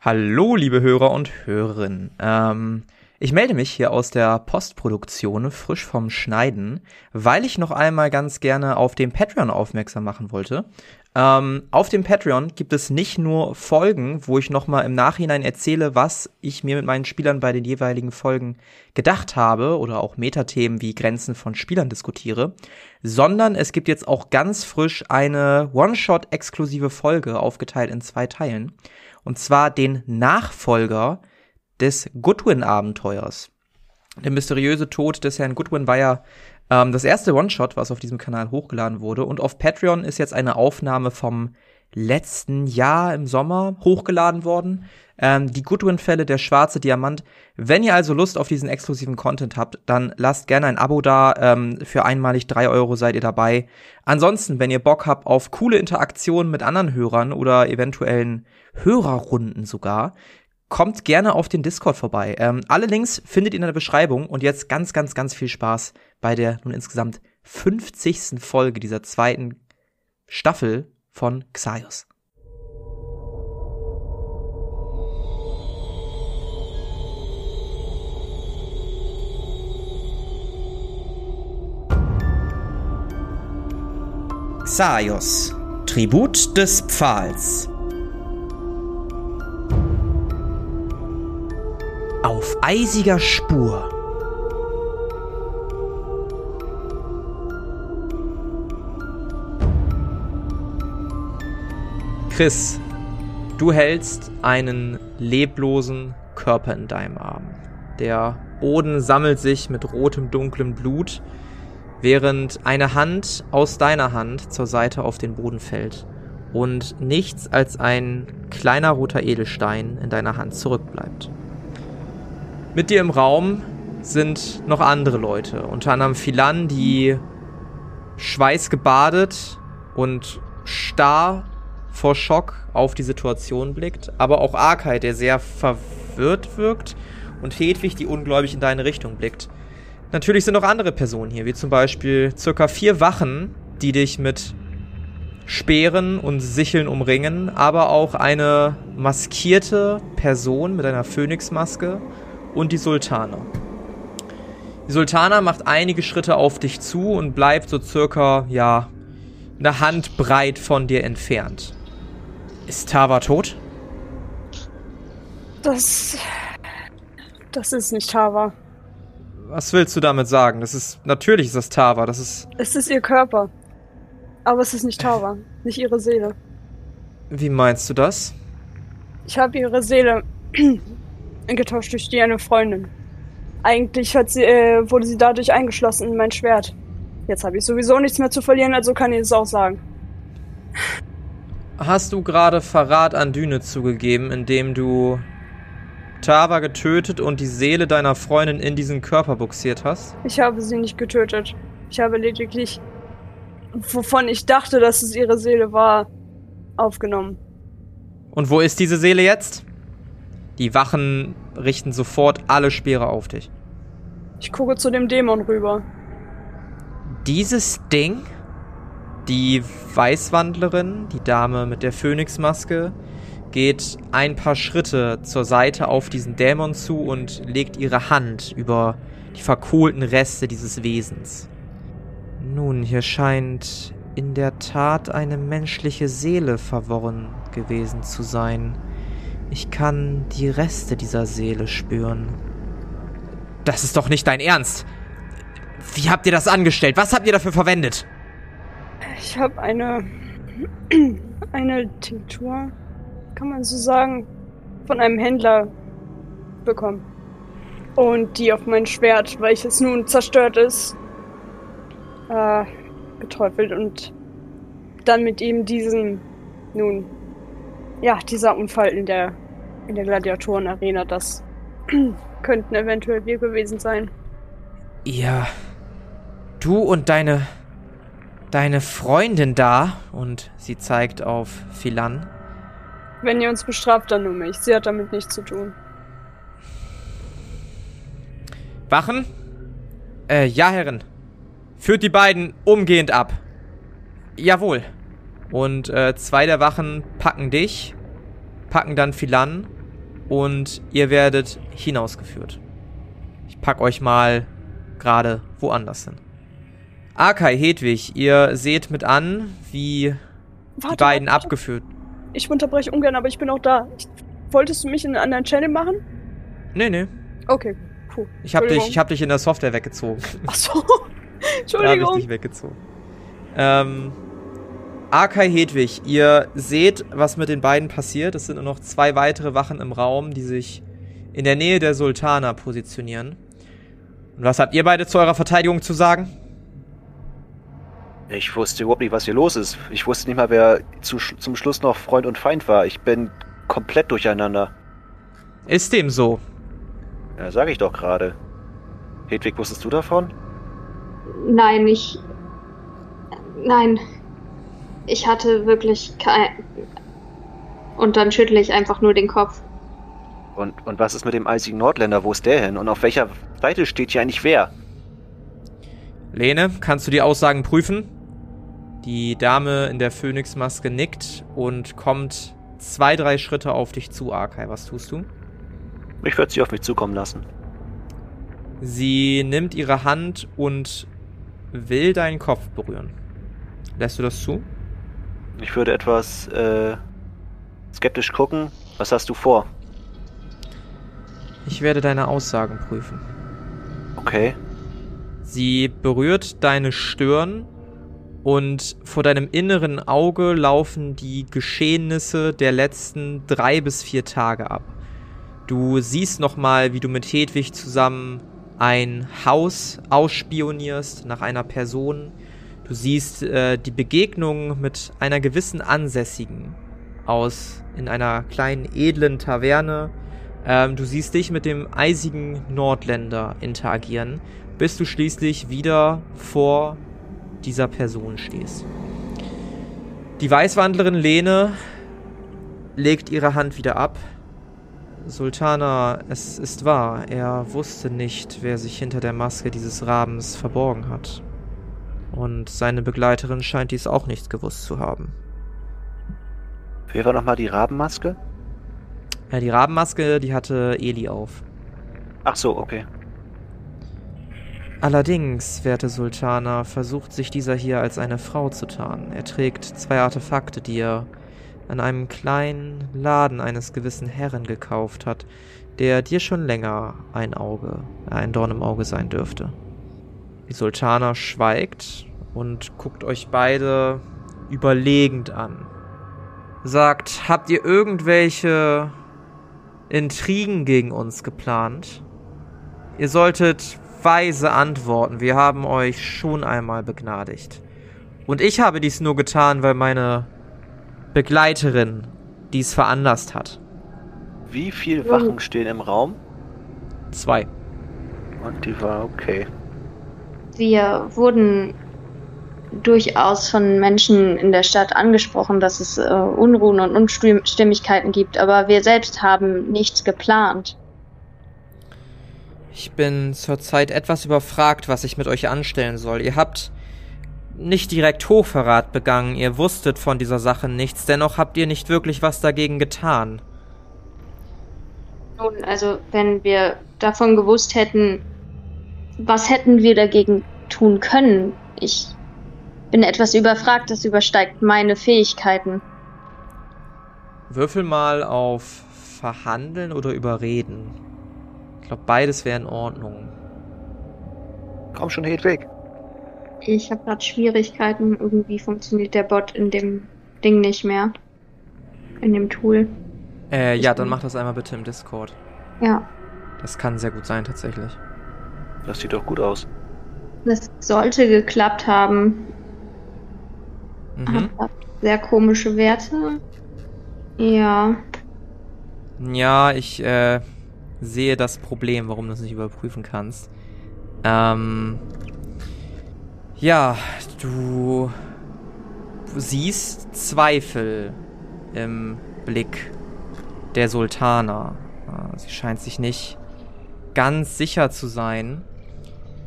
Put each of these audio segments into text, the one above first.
Hallo, liebe Hörer und Hörerinnen. Ähm, ich melde mich hier aus der Postproduktion, frisch vom Schneiden, weil ich noch einmal ganz gerne auf dem Patreon aufmerksam machen wollte. Ähm, auf dem Patreon gibt es nicht nur Folgen, wo ich noch mal im Nachhinein erzähle, was ich mir mit meinen Spielern bei den jeweiligen Folgen gedacht habe oder auch Metathemen wie Grenzen von Spielern diskutiere, sondern es gibt jetzt auch ganz frisch eine One-Shot-exklusive Folge aufgeteilt in zwei Teilen. Und zwar den Nachfolger des Goodwin-Abenteuers. Der mysteriöse Tod des Herrn Goodwin war ja ähm, das erste One-Shot, was auf diesem Kanal hochgeladen wurde. Und auf Patreon ist jetzt eine Aufnahme vom letzten Jahr im Sommer hochgeladen worden. Ähm, die Goodwin-Fälle, der schwarze Diamant. Wenn ihr also Lust auf diesen exklusiven Content habt, dann lasst gerne ein Abo da. Ähm, für einmalig drei Euro seid ihr dabei. Ansonsten, wenn ihr Bock habt auf coole Interaktionen mit anderen Hörern oder eventuellen Hörerrunden sogar, kommt gerne auf den Discord vorbei. Ähm, alle Links findet ihr in der Beschreibung und jetzt ganz, ganz, ganz viel Spaß bei der nun insgesamt 50. Folge dieser zweiten Staffel von Xaios. Xaios, Tribut des Pfahls. Auf eisiger Spur. Chris, du hältst einen leblosen Körper in deinem Arm. Der Boden sammelt sich mit rotem, dunklem Blut, während eine Hand aus deiner Hand zur Seite auf den Boden fällt und nichts als ein kleiner roter Edelstein in deiner Hand zurückbleibt. Mit dir im Raum sind noch andere Leute, unter anderem Philan, die schweißgebadet und starr vor Schock auf die Situation blickt, aber auch Arkay, der sehr verwirrt wirkt und Hedwig, die ungläubig in deine Richtung blickt. Natürlich sind noch andere Personen hier, wie zum Beispiel circa vier Wachen, die dich mit Speeren und Sicheln umringen, aber auch eine maskierte Person mit einer Phönixmaske und die Sultana. Die Sultana macht einige Schritte auf dich zu und bleibt so circa, ja, eine Handbreit von dir entfernt. Ist Tava tot? Das. Das ist nicht Tava. Was willst du damit sagen? Das ist. Natürlich ist das Tava. Das ist. Es ist ihr Körper. Aber es ist nicht Tava. Nicht ihre Seele. Wie meinst du das? Ich habe ihre Seele getauscht durch die eine Freundin. Eigentlich hat sie, äh, wurde sie dadurch eingeschlossen in mein Schwert. Jetzt habe ich sowieso nichts mehr zu verlieren, also kann ich es auch sagen. Hast du gerade Verrat an Düne zugegeben, indem du Tava getötet und die Seele deiner Freundin in diesen Körper buxiert hast? Ich habe sie nicht getötet. Ich habe lediglich, wovon ich dachte, dass es ihre Seele war, aufgenommen. Und wo ist diese Seele jetzt? Die Wachen richten sofort alle Speere auf dich. Ich gucke zu dem Dämon rüber. Dieses Ding, die Weißwandlerin, die Dame mit der Phönixmaske, geht ein paar Schritte zur Seite auf diesen Dämon zu und legt ihre Hand über die verkohlten Reste dieses Wesens. Nun, hier scheint in der Tat eine menschliche Seele verworren gewesen zu sein. Ich kann die Reste dieser Seele spüren. Das ist doch nicht dein Ernst. Wie habt ihr das angestellt? Was habt ihr dafür verwendet? Ich habe eine eine Tinktur, kann man so sagen, von einem Händler bekommen. Und die auf mein Schwert, weil es nun zerstört ist, äh, geteufelt und dann mit ihm diesen, nun, ja, dieser Unfall in der, in der Gladiatorenarena, das könnten eventuell wir gewesen sein. Ja. Du und deine. Deine Freundin da, und sie zeigt auf Philan. Wenn ihr uns bestraft, dann nur mich. Sie hat damit nichts zu tun. Wachen? Äh, ja, Herren. Führt die beiden umgehend ab. Jawohl. Und äh, zwei der Wachen packen dich, packen dann Philan und ihr werdet hinausgeführt. Ich pack euch mal gerade woanders hin. Akai, Hedwig, ihr seht mit an, wie Warte, die beiden warte. abgeführt. Ich unterbreche ungern, aber ich bin auch da. Ich, wolltest du mich in einen anderen Channel machen? Nee, nee. Okay, puh. Ich hab, dich, Entschuldigung. ich hab dich in der Software weggezogen. Ach so. Da hab ich Entschuldigung. dich weggezogen. Ähm, Akai Hedwig, ihr seht, was mit den beiden passiert. Es sind nur noch zwei weitere Wachen im Raum, die sich in der Nähe der Sultana positionieren. Und was habt ihr beide zu eurer Verteidigung zu sagen? Ich wusste überhaupt nicht, was hier los ist. Ich wusste nicht mal, wer zu, zum Schluss noch Freund und Feind war. Ich bin komplett durcheinander. Ist dem so? Ja, sag ich doch gerade. Hedwig, wusstest du davon? Nein, ich. Nein. Ich hatte wirklich kein. Und dann schüttle ich einfach nur den Kopf. Und, und was ist mit dem eisigen Nordländer? Wo ist der hin? Und auf welcher Seite steht hier eigentlich wer? Lene, kannst du die Aussagen prüfen? Die Dame in der Phönixmaske nickt und kommt zwei, drei Schritte auf dich zu, Akai. Was tust du? Ich würde sie auf mich zukommen lassen. Sie nimmt ihre Hand und will deinen Kopf berühren. Lässt du das zu? Ich würde etwas äh, skeptisch gucken. Was hast du vor? Ich werde deine Aussagen prüfen. Okay. Sie berührt deine Stirn und vor deinem inneren Auge laufen die Geschehnisse der letzten drei bis vier Tage ab. Du siehst nochmal, wie du mit Hedwig zusammen ein Haus ausspionierst nach einer Person. Du siehst äh, die Begegnung mit einer gewissen Ansässigen aus in einer kleinen edlen Taverne. Ähm, du siehst dich mit dem eisigen Nordländer interagieren, bis du schließlich wieder vor dieser Person stehst. Die Weißwandlerin Lene legt ihre Hand wieder ab. Sultana, es ist wahr, er wusste nicht, wer sich hinter der Maske dieses Rabens verborgen hat. Und seine Begleiterin scheint dies auch nicht gewusst zu haben. Wer war nochmal die Rabenmaske? Ja, die Rabenmaske, die hatte Eli auf. Ach so, okay. Allerdings, werte Sultana, versucht sich dieser hier als eine Frau zu tarnen. Er trägt zwei Artefakte, die er an einem kleinen Laden eines gewissen Herren gekauft hat, der dir schon länger ein Auge, ein Dorn im Auge sein dürfte. Die Sultana schweigt und guckt euch beide überlegend an. Sagt, habt ihr irgendwelche Intrigen gegen uns geplant? Ihr solltet weise antworten. Wir haben euch schon einmal begnadigt. Und ich habe dies nur getan, weil meine Begleiterin dies veranlasst hat. Wie viele Wachen stehen im Raum? Zwei. Und die war okay. Wir wurden durchaus von Menschen in der Stadt angesprochen, dass es äh, Unruhen und Unstimmigkeiten gibt, aber wir selbst haben nichts geplant. Ich bin zurzeit etwas überfragt, was ich mit euch anstellen soll. Ihr habt nicht direkt Hochverrat begangen, ihr wusstet von dieser Sache nichts, dennoch habt ihr nicht wirklich was dagegen getan. Nun, also wenn wir davon gewusst hätten, was hätten wir dagegen tun können? Ich bin etwas überfragt, das übersteigt meine Fähigkeiten. Würfel mal auf Verhandeln oder Überreden. Ich glaube, beides wäre in Ordnung. Komm schon, Hedwig. Ich habe gerade Schwierigkeiten. Irgendwie funktioniert der Bot in dem Ding nicht mehr. In dem Tool. Äh, ja, dann mach das einmal bitte im Discord. Ja, Das kann sehr gut sein, tatsächlich. Das sieht doch gut aus. das sollte geklappt haben. Mhm. Hat sehr komische Werte. Ja. Ja, ich äh, sehe das Problem, warum du es nicht überprüfen kannst. Ähm, ja, du, siehst Zweifel im Blick der Sultana. Äh, Sie scheint sich nicht ganz sicher zu sein.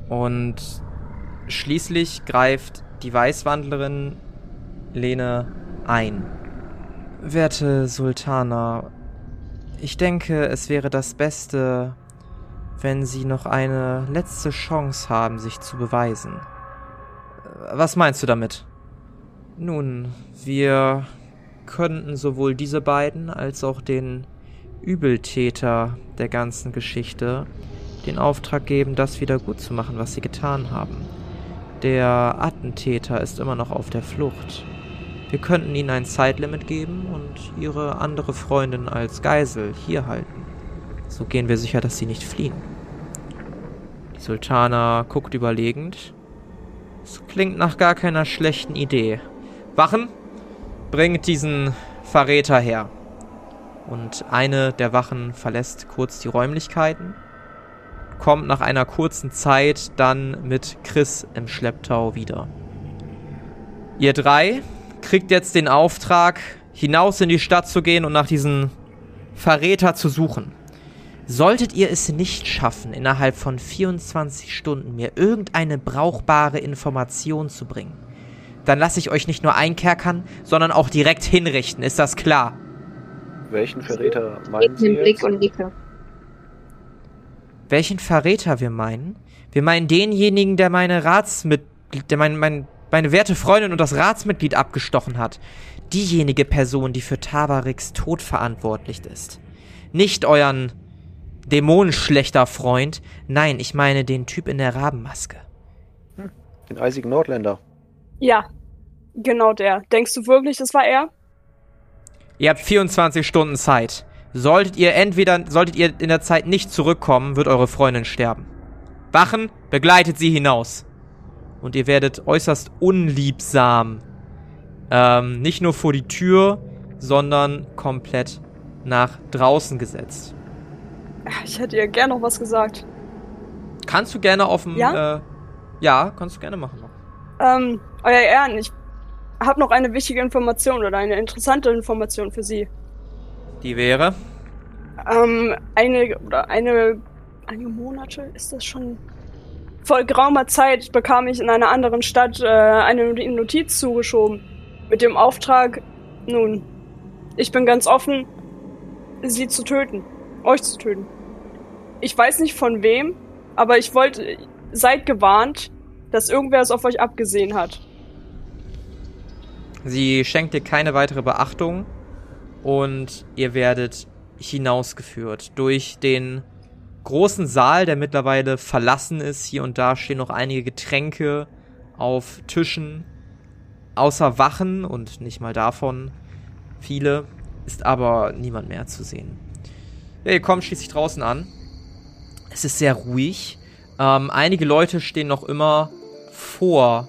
Und schließlich greift die Weißwandlerin Lene ein. Werte Sultana, ich denke, es wäre das Beste, wenn Sie noch eine letzte Chance haben, sich zu beweisen. Was meinst du damit? Nun, wir könnten sowohl diese beiden als auch den Übeltäter der ganzen Geschichte den Auftrag geben, das wieder gut zu machen, was sie getan haben. Der Attentäter ist immer noch auf der Flucht. Wir könnten ihnen ein Zeitlimit geben und ihre andere Freundin als Geisel hier halten. So gehen wir sicher, dass sie nicht fliehen. Die Sultana guckt überlegend. Es klingt nach gar keiner schlechten Idee. Wachen, bringt diesen Verräter her. Und eine der Wachen verlässt kurz die Räumlichkeiten, kommt nach einer kurzen Zeit dann mit Chris im Schlepptau wieder. Ihr drei kriegt jetzt den Auftrag, hinaus in die Stadt zu gehen und nach diesem Verräter zu suchen. Solltet ihr es nicht schaffen, innerhalb von 24 Stunden mir irgendeine brauchbare Information zu bringen, dann lasse ich euch nicht nur einkerkern, sondern auch direkt hinrichten. Ist das klar? Welchen Verräter meinen Mit Sie dem Blick jetzt? und nicke. Welchen Verräter wir meinen? Wir meinen denjenigen, der meine Ratsmitglied, der mein, mein, meine werte Freundin und das Ratsmitglied abgestochen hat. Diejenige Person, die für Tabariks Tod verantwortlich ist. Nicht euren dämonenschlechter Freund. Nein, ich meine den Typ in der Rabenmaske. Den eisigen Nordländer. Ja, genau der. Denkst du wirklich, das war er? Ihr habt 24 Stunden Zeit. Solltet ihr entweder, solltet ihr in der Zeit nicht zurückkommen, wird eure Freundin sterben. Wachen, begleitet sie hinaus. Und ihr werdet äußerst unliebsam. Ähm, nicht nur vor die Tür, sondern komplett nach draußen gesetzt. Ich hätte ihr gern noch was gesagt. Kannst du gerne auf dem, Ja? äh, ja, kannst du gerne machen. Ähm, euer Ehren, ich habe noch eine wichtige Information oder eine interessante Information für Sie. Die wäre, Ähm, eine oder eine einige Monate ist das schon. Vor geraumer Zeit bekam ich in einer anderen Stadt äh, eine Notiz zugeschoben mit dem Auftrag, nun, ich bin ganz offen, sie zu töten, euch zu töten. Ich weiß nicht von wem, aber ich wollte, seid gewarnt, dass irgendwer es auf euch abgesehen hat. sie schenkt dir keine weitere Beachtung und ihr werdet hinausgeführt durch den großen Saal, der mittlerweile verlassen ist. Hier und da stehen noch einige Getränke auf Tischen. Außer Wachen und nicht mal davon viele, ist aber niemand mehr zu sehen. Ja, ihr kommt schließlich draußen an. Es ist sehr ruhig. Ähm, einige Leute stehen noch immer vor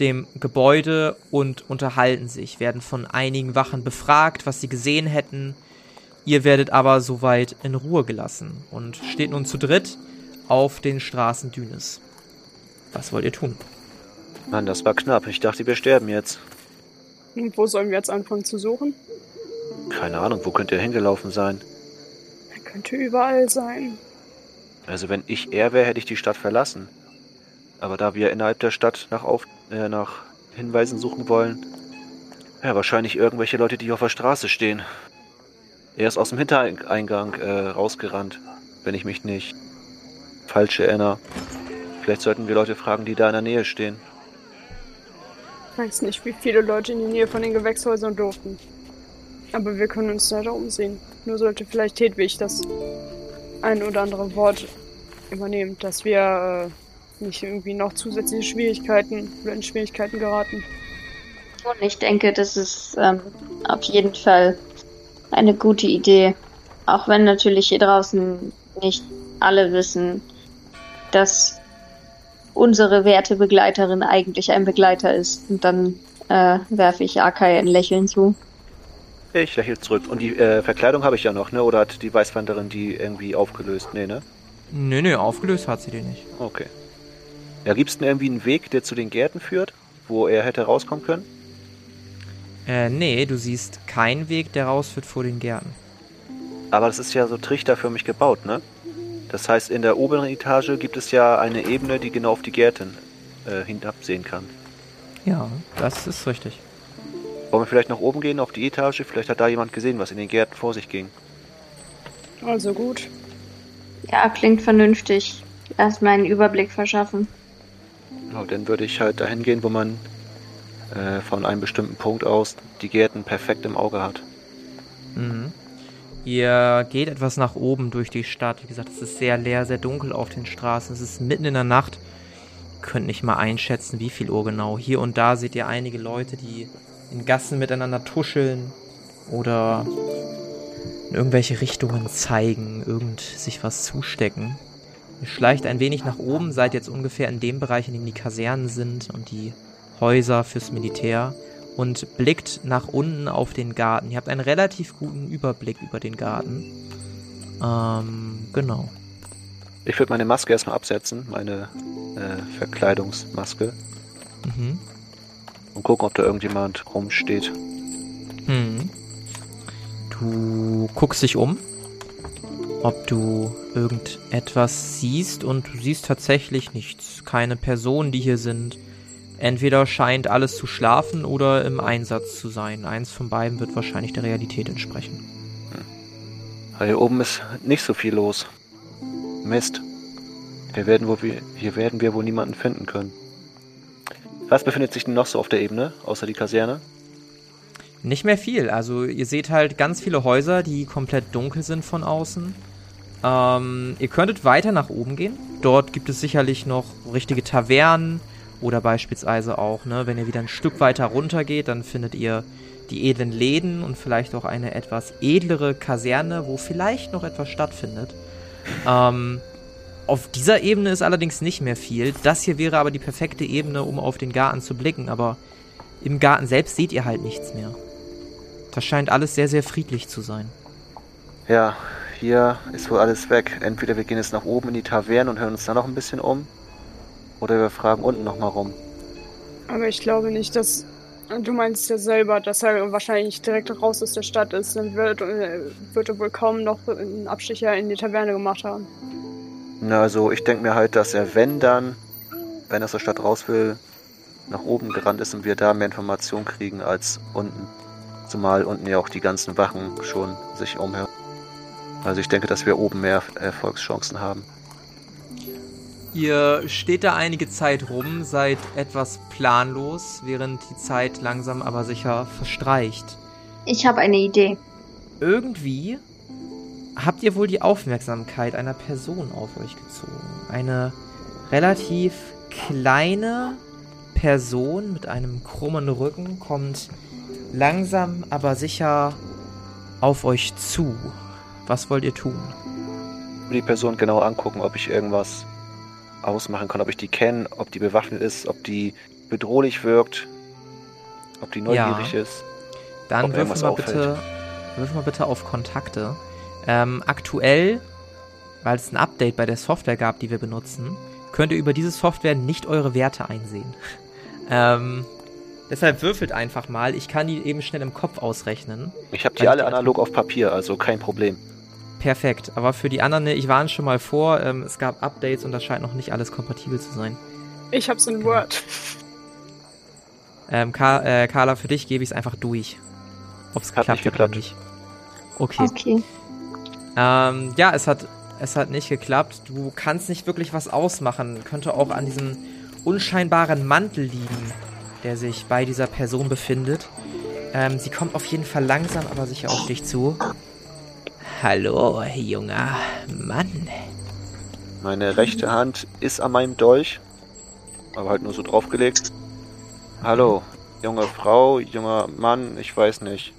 dem Gebäude und unterhalten sich, werden von einigen Wachen befragt, was sie gesehen hätten. Ihr werdet aber soweit in Ruhe gelassen und steht nun zu dritt auf den Straßen Dünes. Was wollt ihr tun? Mann, das war knapp. Ich dachte, wir sterben jetzt. Und wo sollen wir jetzt anfangen zu suchen? Keine Ahnung, wo könnte er hingelaufen sein? Er könnte überall sein. Also wenn ich er wäre, hätte ich die Stadt verlassen. Aber da wir innerhalb der Stadt nach, Auf äh, nach Hinweisen suchen wollen, ja, wahrscheinlich irgendwelche Leute, die auf der Straße stehen. Er ist aus dem Hintereingang äh, rausgerannt, wenn ich mich nicht falsch erinnere. Vielleicht sollten wir Leute fragen, die da in der Nähe stehen. Ich weiß nicht, wie viele Leute in die Nähe von den Gewächshäusern durften. Aber wir können uns leider umsehen. Nur sollte vielleicht Hedwig das ein oder andere Wort übernehmen, dass wir äh, nicht irgendwie noch zusätzliche Schwierigkeiten oder in Schwierigkeiten geraten. Und ich denke, das ist ähm, auf jeden Fall eine gute Idee. Auch wenn natürlich hier draußen nicht alle wissen, dass unsere werte Begleiterin eigentlich ein Begleiter ist. Und dann äh, werfe ich Akai ein Lächeln zu. Ich lächle zurück. Und die äh, Verkleidung habe ich ja noch, ne? Oder hat die Weißwanderin die irgendwie aufgelöst? Nee, ne? Nö, nö, aufgelöst hat sie den nicht. Okay. Ja, gibt's denn irgendwie einen Weg, der zu den Gärten führt, wo er hätte rauskommen können? Äh, nee, du siehst keinen Weg, der rausführt vor den Gärten. Aber das ist ja so trichterförmig gebaut, ne? Das heißt, in der oberen Etage gibt es ja eine Ebene, die genau auf die Gärten äh, hinabsehen kann. Ja, das ist richtig. Wollen wir vielleicht nach oben gehen, auf die Etage? Vielleicht hat da jemand gesehen, was in den Gärten vor sich ging. Also gut. Ja, klingt vernünftig. Erstmal einen Überblick verschaffen. Genau, dann würde ich halt dahin gehen, wo man äh, von einem bestimmten Punkt aus die Gärten perfekt im Auge hat. Mhm. Ihr geht etwas nach oben durch die Stadt. Wie gesagt, es ist sehr leer, sehr dunkel auf den Straßen. Es ist mitten in der Nacht. Ihr könnt nicht mal einschätzen, wie viel Uhr genau. Hier und da seht ihr einige Leute, die in Gassen miteinander tuscheln oder in irgendwelche Richtungen zeigen, irgend sich was zustecken. Ihr schleicht ein wenig nach oben, seid jetzt ungefähr in dem Bereich, in dem die Kasernen sind und die Häuser fürs Militär und blickt nach unten auf den Garten. Ihr habt einen relativ guten Überblick über den Garten. Ähm, genau. Ich würde meine Maske erstmal absetzen, meine äh, Verkleidungsmaske. Mhm. Und gucken, ob da irgendjemand rumsteht. Hm. Du guckst dich um, ob du irgendetwas siehst und du siehst tatsächlich nichts. Keine Personen, die hier sind. Entweder scheint alles zu schlafen oder im Einsatz zu sein. Eins von beiden wird wahrscheinlich der Realität entsprechen. Hier oben ist nicht so viel los. Mist. Hier werden, wir, hier werden wir wohl niemanden finden können. Was befindet sich denn noch so auf der Ebene, außer die Kaserne? Nicht mehr viel. Also ihr seht halt ganz viele Häuser, die komplett dunkel sind von außen. Ähm, ihr könntet weiter nach oben gehen. Dort gibt es sicherlich noch richtige Tavernen oder beispielsweise auch, ne, wenn ihr wieder ein Stück weiter runter geht, dann findet ihr die edlen Läden und vielleicht auch eine etwas edlere Kaserne, wo vielleicht noch etwas stattfindet. Ähm, auf dieser Ebene ist allerdings nicht mehr viel. Das hier wäre aber die perfekte Ebene, um auf den Garten zu blicken, aber im Garten selbst seht ihr halt nichts mehr. Das scheint alles sehr, sehr friedlich zu sein. Ja, hier ist wohl alles weg. Entweder wir gehen jetzt nach oben in die Taverne und hören uns da noch ein bisschen um. Oder wir fragen unten nochmal rum. Aber ich glaube nicht, dass. Du meinst ja selber, dass er wahrscheinlich direkt raus aus der Stadt ist. Dann wird, äh, wird er wohl kaum noch einen Abstecher in die Taverne gemacht haben. Na, also ich denke mir halt, dass er, wenn dann, wenn er aus der Stadt raus will, nach oben gerannt ist und wir da mehr Informationen kriegen als unten. Zumal unten ja auch die ganzen Wachen schon sich umhören. Also ich denke, dass wir oben mehr Erfolgschancen haben. Ihr steht da einige Zeit rum, seid etwas planlos, während die Zeit langsam aber sicher verstreicht. Ich habe eine Idee. Irgendwie habt ihr wohl die Aufmerksamkeit einer Person auf euch gezogen. Eine relativ kleine Person mit einem krummen Rücken kommt langsam aber sicher auf euch zu. Was wollt ihr tun? Die Person genau angucken, ob ich irgendwas ausmachen kann, ob ich die kenne, ob die bewaffnet ist, ob die bedrohlich wirkt, ob die neugierig Ja. ist. Dann mal, auffällt. bitte, würfel mal bitte auf Kontakte. Ähm, aktuell, weil es ein Update bei der Software gab, die wir benutzen, könnt ihr über diese Software nicht eure Werte einsehen. ähm, deshalb würfelt einfach mal. Ich kann die eben schnell im Kopf ausrechnen. Ich habe die alle analog auf Papier, also kein Problem. Perfekt. Aber für die anderen, ne, ich warne schon mal vor, ähm, es gab Updates und das scheint noch nicht alles kompatibel zu sein. Ich hab's in Word. Ähm, Ka äh, Carla, für dich gebe ich es einfach durch. Ob es klappt nicht oder nicht. Okay. Okay. Ähm, ja, es hat, es hat nicht geklappt. Du kannst nicht wirklich was ausmachen. Könnte auch an diesem unscheinbaren Mantel liegen, der sich bei dieser Person befindet. Ähm, sie kommt auf jeden Fall langsam, aber sicher auf dich zu. Hallo, junger Mann. Meine rechte Hand ist an meinem Dolch, aber halt nur so draufgelegt. Hallo, junge Frau, junger Mann, ich weiß nicht.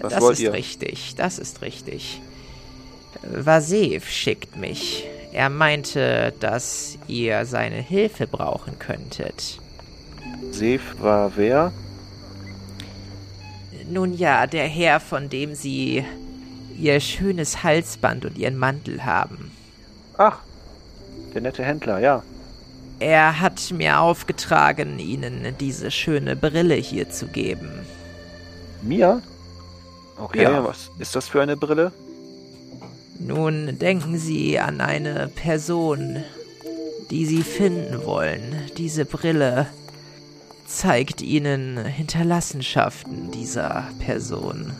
Was das wollt ist ihr? richtig, das ist richtig. Vasev schickt mich. Er meinte, dass ihr seine Hilfe brauchen könntet. Sef war wer? Nun ja, der Herr, von dem Sie Ihr schönes Halsband und Ihren Mantel haben. Ach, der nette Händler, ja. Er hat mir aufgetragen, Ihnen diese schöne Brille hier zu geben. Mir? Okay, Ja. was ist das für eine Brille? Nun denken Sie an eine Person, die Sie finden wollen. Diese Brille zeigt Ihnen Hinterlassenschaften dieser Person.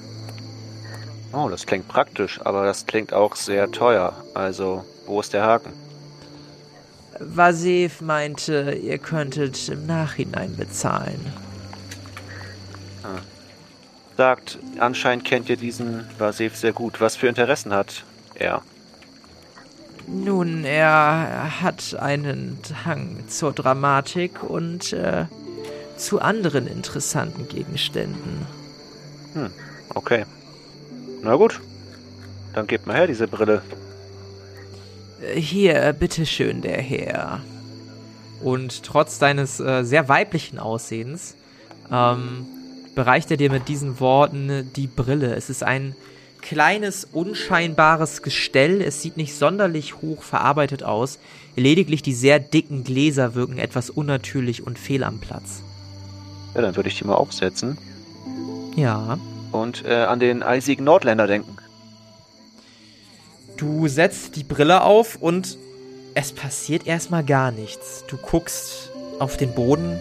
Oh, das klingt praktisch, aber das klingt auch sehr teuer. Also, wo ist der Haken? Vasev meinte, ihr könntet im Nachhinein bezahlen. Ah. Sagt, anscheinend kennt ihr diesen Vasev sehr gut. Was für Interessen hat er? Nun, er hat einen Hang zur Dramatik und äh, zu anderen interessanten Gegenständen. Hm, okay. Na gut. Dann gebt mal her diese Brille. Hier, bitteschön, der Herr. Und trotz deines äh, sehr weiblichen Aussehens ähm, bereicht er dir mit diesen Worten die Brille. Es ist ein kleines, unscheinbares Gestell. Es sieht nicht sonderlich hoch verarbeitet aus. Lediglich die sehr dicken Gläser wirken etwas unnatürlich und fehl am Platz. Ja, dann würde ich die mal aufsetzen. Ja. Und äh, an den eisigen Nordländer denken. Du setzt die Brille auf und es passiert erstmal gar nichts. Du guckst auf den Boden,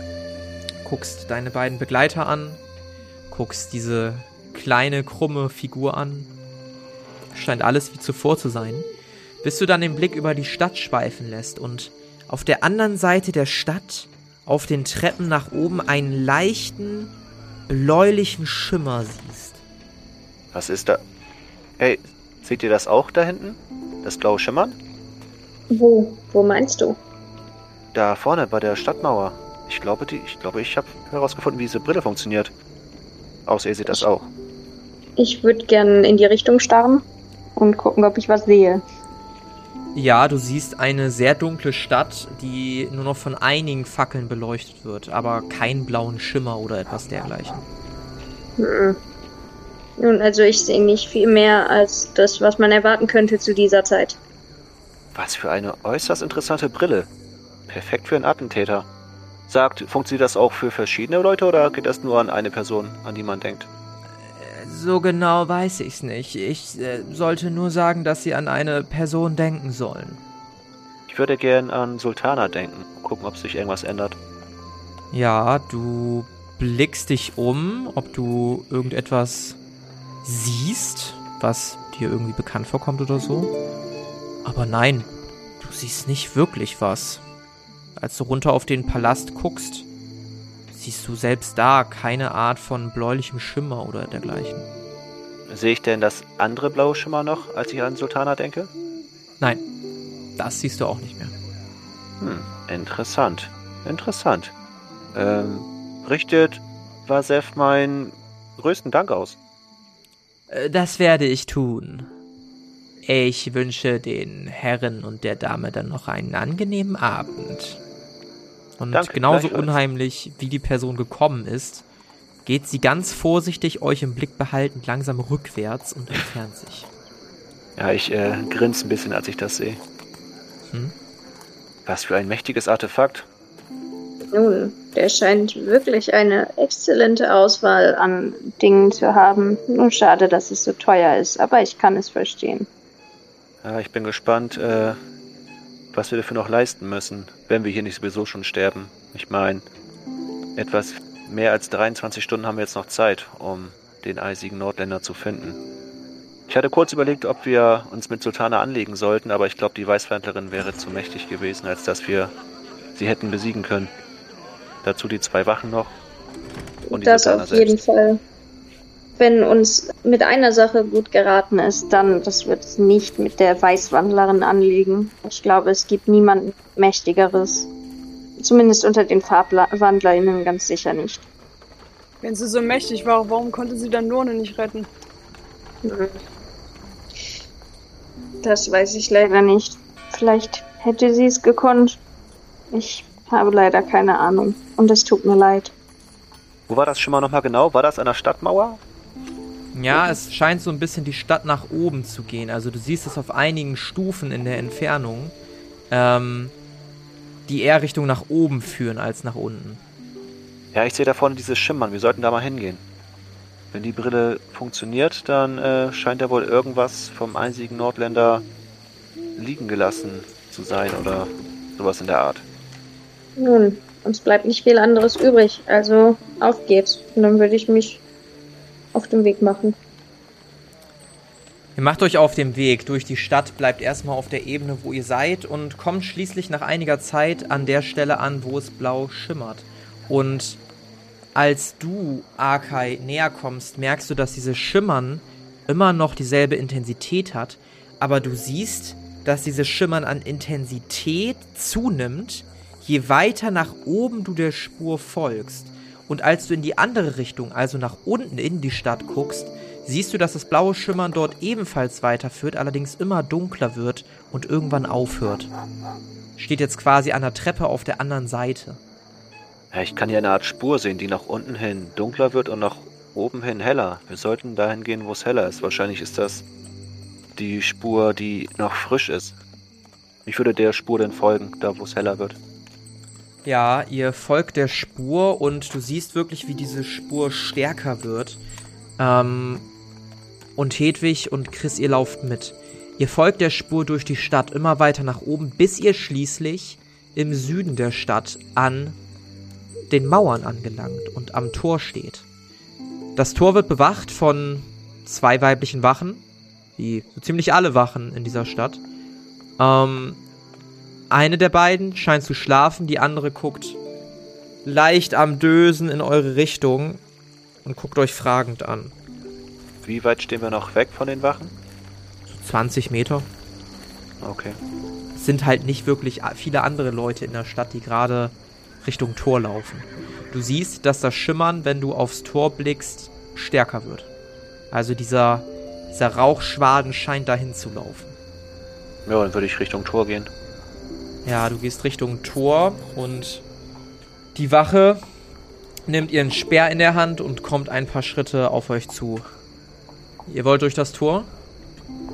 guckst deine beiden Begleiter an, guckst diese kleine, krumme Figur an. Scheint alles wie zuvor zu sein. Bis du dann den Blick über die Stadt schweifen lässt und auf der anderen Seite der Stadt auf den Treppen nach oben einen leichten, bläulichen Schimmer siehst. Was ist da? Hey, seht ihr das auch da hinten? Das blaue Schimmern? Wo? Wo meinst du? Da vorne bei der Stadtmauer. Ich glaube, die, ich glaube, ich habe herausgefunden, wie diese Brille funktioniert. Außer ihr seht das auch. Ich würde gern in die Richtung starren und gucken, ob ich was sehe. Ja, du siehst eine sehr dunkle Stadt, die nur noch von einigen Fackeln beleuchtet wird, aber keinen blauen Schimmer oder etwas dergleichen. Hm. Nun, also ich sehe nicht viel mehr als das, was man erwarten könnte zu dieser Zeit. Was für eine äußerst interessante Brille. Perfekt für einen Attentäter. Sagt, funktioniert das auch für verschiedene Leute oder geht das nur an eine Person, an die man denkt? So genau weiß ich's nicht. Ich äh, sollte nur sagen, dass sie an eine Person denken sollen. Ich würde gern an Sultana denken. Gucken, ob sich irgendwas ändert. Ja, du blickst dich um, ob du irgendetwas siehst, was dir irgendwie bekannt vorkommt oder so. Aber nein, du siehst nicht wirklich was. Als du runter auf den Palast guckst, siehst du selbst da keine Art von bläulichem Schimmer oder dergleichen. Sehe ich denn das andere blaue Schimmer noch, als ich an Sultana denke? Nein, das siehst du auch nicht mehr. Hm, interessant. Interessant. Ähm, richtet Vasev meinen größten Dank aus. Äh, Das werde ich tun. Ich wünsche den Herren und der Dame dann noch einen angenehmen Abend. Und Danke, genauso unheimlich, wie die Person gekommen ist, geht sie ganz vorsichtig, euch im Blick behaltend, langsam rückwärts und entfernt sich. Ja, ich äh, grinse ein bisschen, als ich das sehe. Hm? Was für ein mächtiges Artefakt. Nun, der scheint wirklich eine exzellente Auswahl an Dingen zu haben. Nur schade, dass es so teuer ist, aber ich kann es verstehen. Ja, ich bin gespannt, äh, was wir dafür noch leisten müssen, wenn wir hier nicht sowieso schon sterben. Ich meine, etwas mehr als 23 Stunden haben wir jetzt noch Zeit, um den eisigen Nordländer zu finden. Ich hatte kurz überlegt, ob wir uns mit Sultana anlegen sollten, aber ich glaube, die Weißwandlerin wäre zu mächtig gewesen, als dass wir sie hätten besiegen können. Dazu die zwei Wachen noch. Und die Das Sultana auf jeden selbst. Fall. Wenn uns mit einer Sache gut geraten ist, dann das wird es nicht mit der Weißwandlerin anliegen. Ich glaube, es gibt niemanden Mächtigeres. Zumindest unter den FarbwandlerInnen ganz sicher nicht. Wenn sie so mächtig war, warum konnte sie dann Nurne nicht retten? Das weiß ich leider nicht. Vielleicht hätte sie es gekonnt. Ich habe leider keine Ahnung. Und es tut mir leid. Wo war das schon mal nochmal genau? War das an der Stadtmauer? Ja, es scheint so ein bisschen die Stadt nach oben zu gehen. Also du siehst es auf einigen Stufen in der Entfernung, ähm, die eher Richtung nach oben führen als nach unten. Ja, ich sehe da vorne dieses Schimmern. Wir sollten da mal hingehen. Wenn die Brille funktioniert, dann äh, scheint da wohl irgendwas vom einzigen Nordländer liegen gelassen zu sein oder sowas in der Art. Nun, uns bleibt nicht viel anderes übrig. Also auf geht's. Und dann würde ich mich auf den Weg machen. Ihr macht euch auf dem Weg durch die Stadt, bleibt erstmal auf der Ebene, wo ihr seid und kommt schließlich nach einiger Zeit an der Stelle an, wo es blau schimmert. Und als du Arkai näher kommst, merkst du, dass dieses Schimmern immer noch dieselbe Intensität hat, aber du siehst, dass dieses Schimmern an Intensität zunimmt, je weiter nach oben du der Spur folgst. Und als du in die andere Richtung, also nach unten in die Stadt guckst, siehst du, dass das blaue Schimmern dort ebenfalls weiterführt, allerdings immer dunkler wird und irgendwann aufhört. Steht jetzt quasi an der Treppe auf der anderen Seite. Ich kann hier eine Art Spur sehen, die nach unten hin dunkler wird und nach oben hin heller. Wir sollten dahin gehen, wo es heller ist. Wahrscheinlich ist das die Spur, die noch frisch ist. Ich würde der Spur denn folgen, da wo es heller wird. Ja, ihr folgt der Spur und du siehst wirklich, wie diese Spur stärker wird. Ähm, und Hedwig und Chris, ihr lauft mit. Ihr folgt der Spur durch die Stadt immer weiter nach oben, bis ihr schließlich im Süden der Stadt an den Mauern angelangt und am Tor steht. Das Tor wird bewacht von zwei weiblichen Wachen, wie so ziemlich alle Wachen in dieser Stadt. Ähm, eine der beiden scheint zu schlafen, die andere guckt leicht am Dösen in eure Richtung und guckt euch fragend an. Wie weit stehen wir noch weg von den Wachen? 20 Meter. Okay. Es sind halt nicht wirklich viele andere Leute in der Stadt, die gerade Richtung Tor laufen. Du siehst, dass das Schimmern, wenn du aufs Tor blickst, stärker wird. Also dieser, dieser Rauchschwaden scheint dahin zu laufen. Ja, dann würde ich Richtung Tor gehen. Ja, du gehst Richtung Tor und die Wache nimmt ihren Speer in der Hand und kommt ein paar Schritte auf euch zu. Ihr wollt durch das Tor?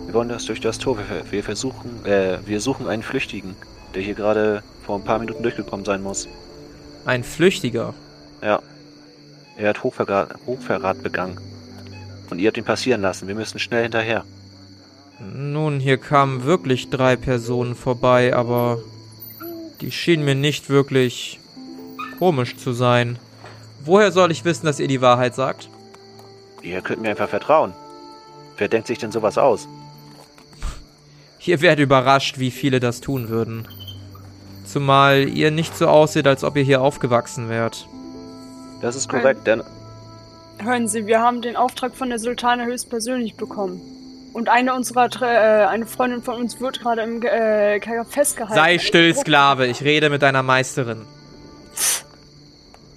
Wir wollen das durch das Tor. Wir, wir versuchen, äh, wir suchen einen Flüchtigen, der hier gerade vor ein paar Minuten durchgekommen sein muss. Ein Flüchtiger? Ja. Er hat Hochverrat, Hochverrat begangen. Und ihr habt ihn passieren lassen. Wir müssen schnell hinterher. Nun, hier kamen wirklich drei Personen vorbei, aber die schienen mir nicht wirklich komisch zu sein. Woher soll ich wissen, dass ihr die Wahrheit sagt? Ihr könnt mir einfach vertrauen. Wer denkt sich denn sowas aus? Ihr werdet überrascht, wie viele das tun würden. Zumal ihr nicht so aussieht, als ob ihr hier aufgewachsen wärt. Das ist korrekt, denn. Hören Sie, wir haben den Auftrag von der Sultane höchstpersönlich bekommen. Und eine unserer, äh, eine Freundin von uns wird gerade im äh, Kerker festgehalten. Sei still, Sklave, ich rede mit deiner Meisterin.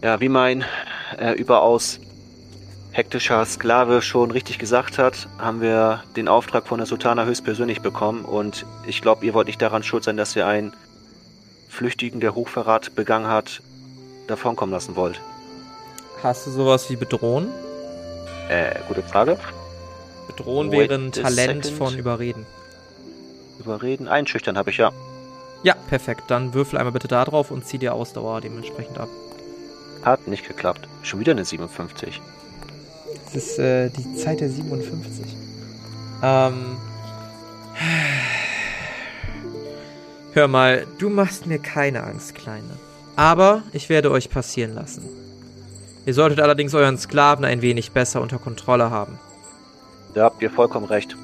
Ja, wie mein äh, überaus hektischer Sklave schon richtig gesagt hat, haben wir den Auftrag von der Sultana höchstpersönlich bekommen und ich glaube, ihr wollt nicht daran schuld sein, dass ihr einen Flüchtigen, der Hochverrat begangen hat, davonkommen lassen wollt. Hast du sowas wie bedrohen? Äh, gute Frage. Bedrohen wäre ein Talent second. von Überreden. Überreden, einschüchtern habe ich ja. Ja, perfekt. Dann würfel einmal bitte da drauf und zieh dir Ausdauer dementsprechend ab. Hat nicht geklappt. Schon wieder eine 57. Das ist äh, die Zeit der 57. Ähm. Hör mal, du machst mir keine Angst, Kleine. Aber ich werde euch passieren lassen. Ihr solltet allerdings euren Sklaven ein wenig besser unter Kontrolle haben. Da habt ihr vollkommen recht.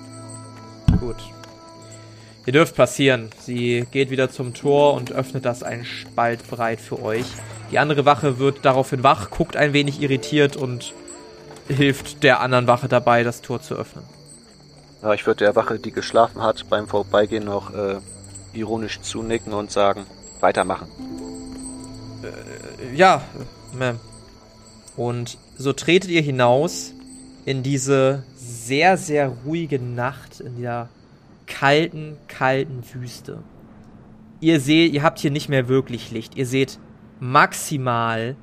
Gut. Ihr dürft passieren. Sie geht wieder zum Tor und öffnet das ein Spalt breit für euch. Die andere Wache wird daraufhin wach, guckt ein wenig irritiert und hilft der anderen Wache dabei, das Tor zu öffnen. Ja, ich würde der Wache, die geschlafen hat, beim Vorbeigehen noch äh, ironisch zunicken und sagen, weitermachen. Äh, ja, Ma'am. Und so tretet ihr hinaus in diese sehr, sehr ruhige Nacht, in der kalten, kalten Wüste. Ihr seht, ihr habt hier nicht mehr wirklich Licht. Ihr seht maximal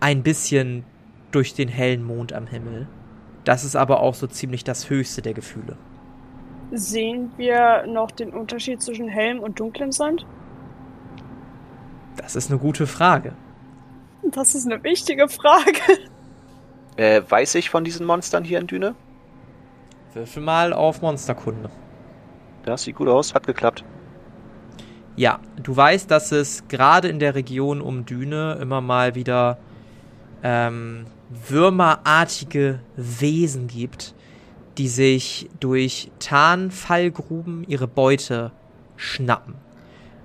ein bisschen durch den hellen Mond am Himmel. Das ist aber auch so ziemlich das höchste der Gefühle. Sehen wir noch den Unterschied zwischen hellem und dunklem Sand? Das ist eine gute Frage. Das ist eine wichtige Frage. Äh, weiß ich von diesen Monstern hier in Düne? Würfel mal auf Monsterkunde. Das sieht gut aus, hat geklappt. Ja, du weißt, dass es gerade in der Region um Düne immer mal wieder ähm, würmerartige Wesen gibt, die sich durch Tarnfallgruben ihre Beute schnappen.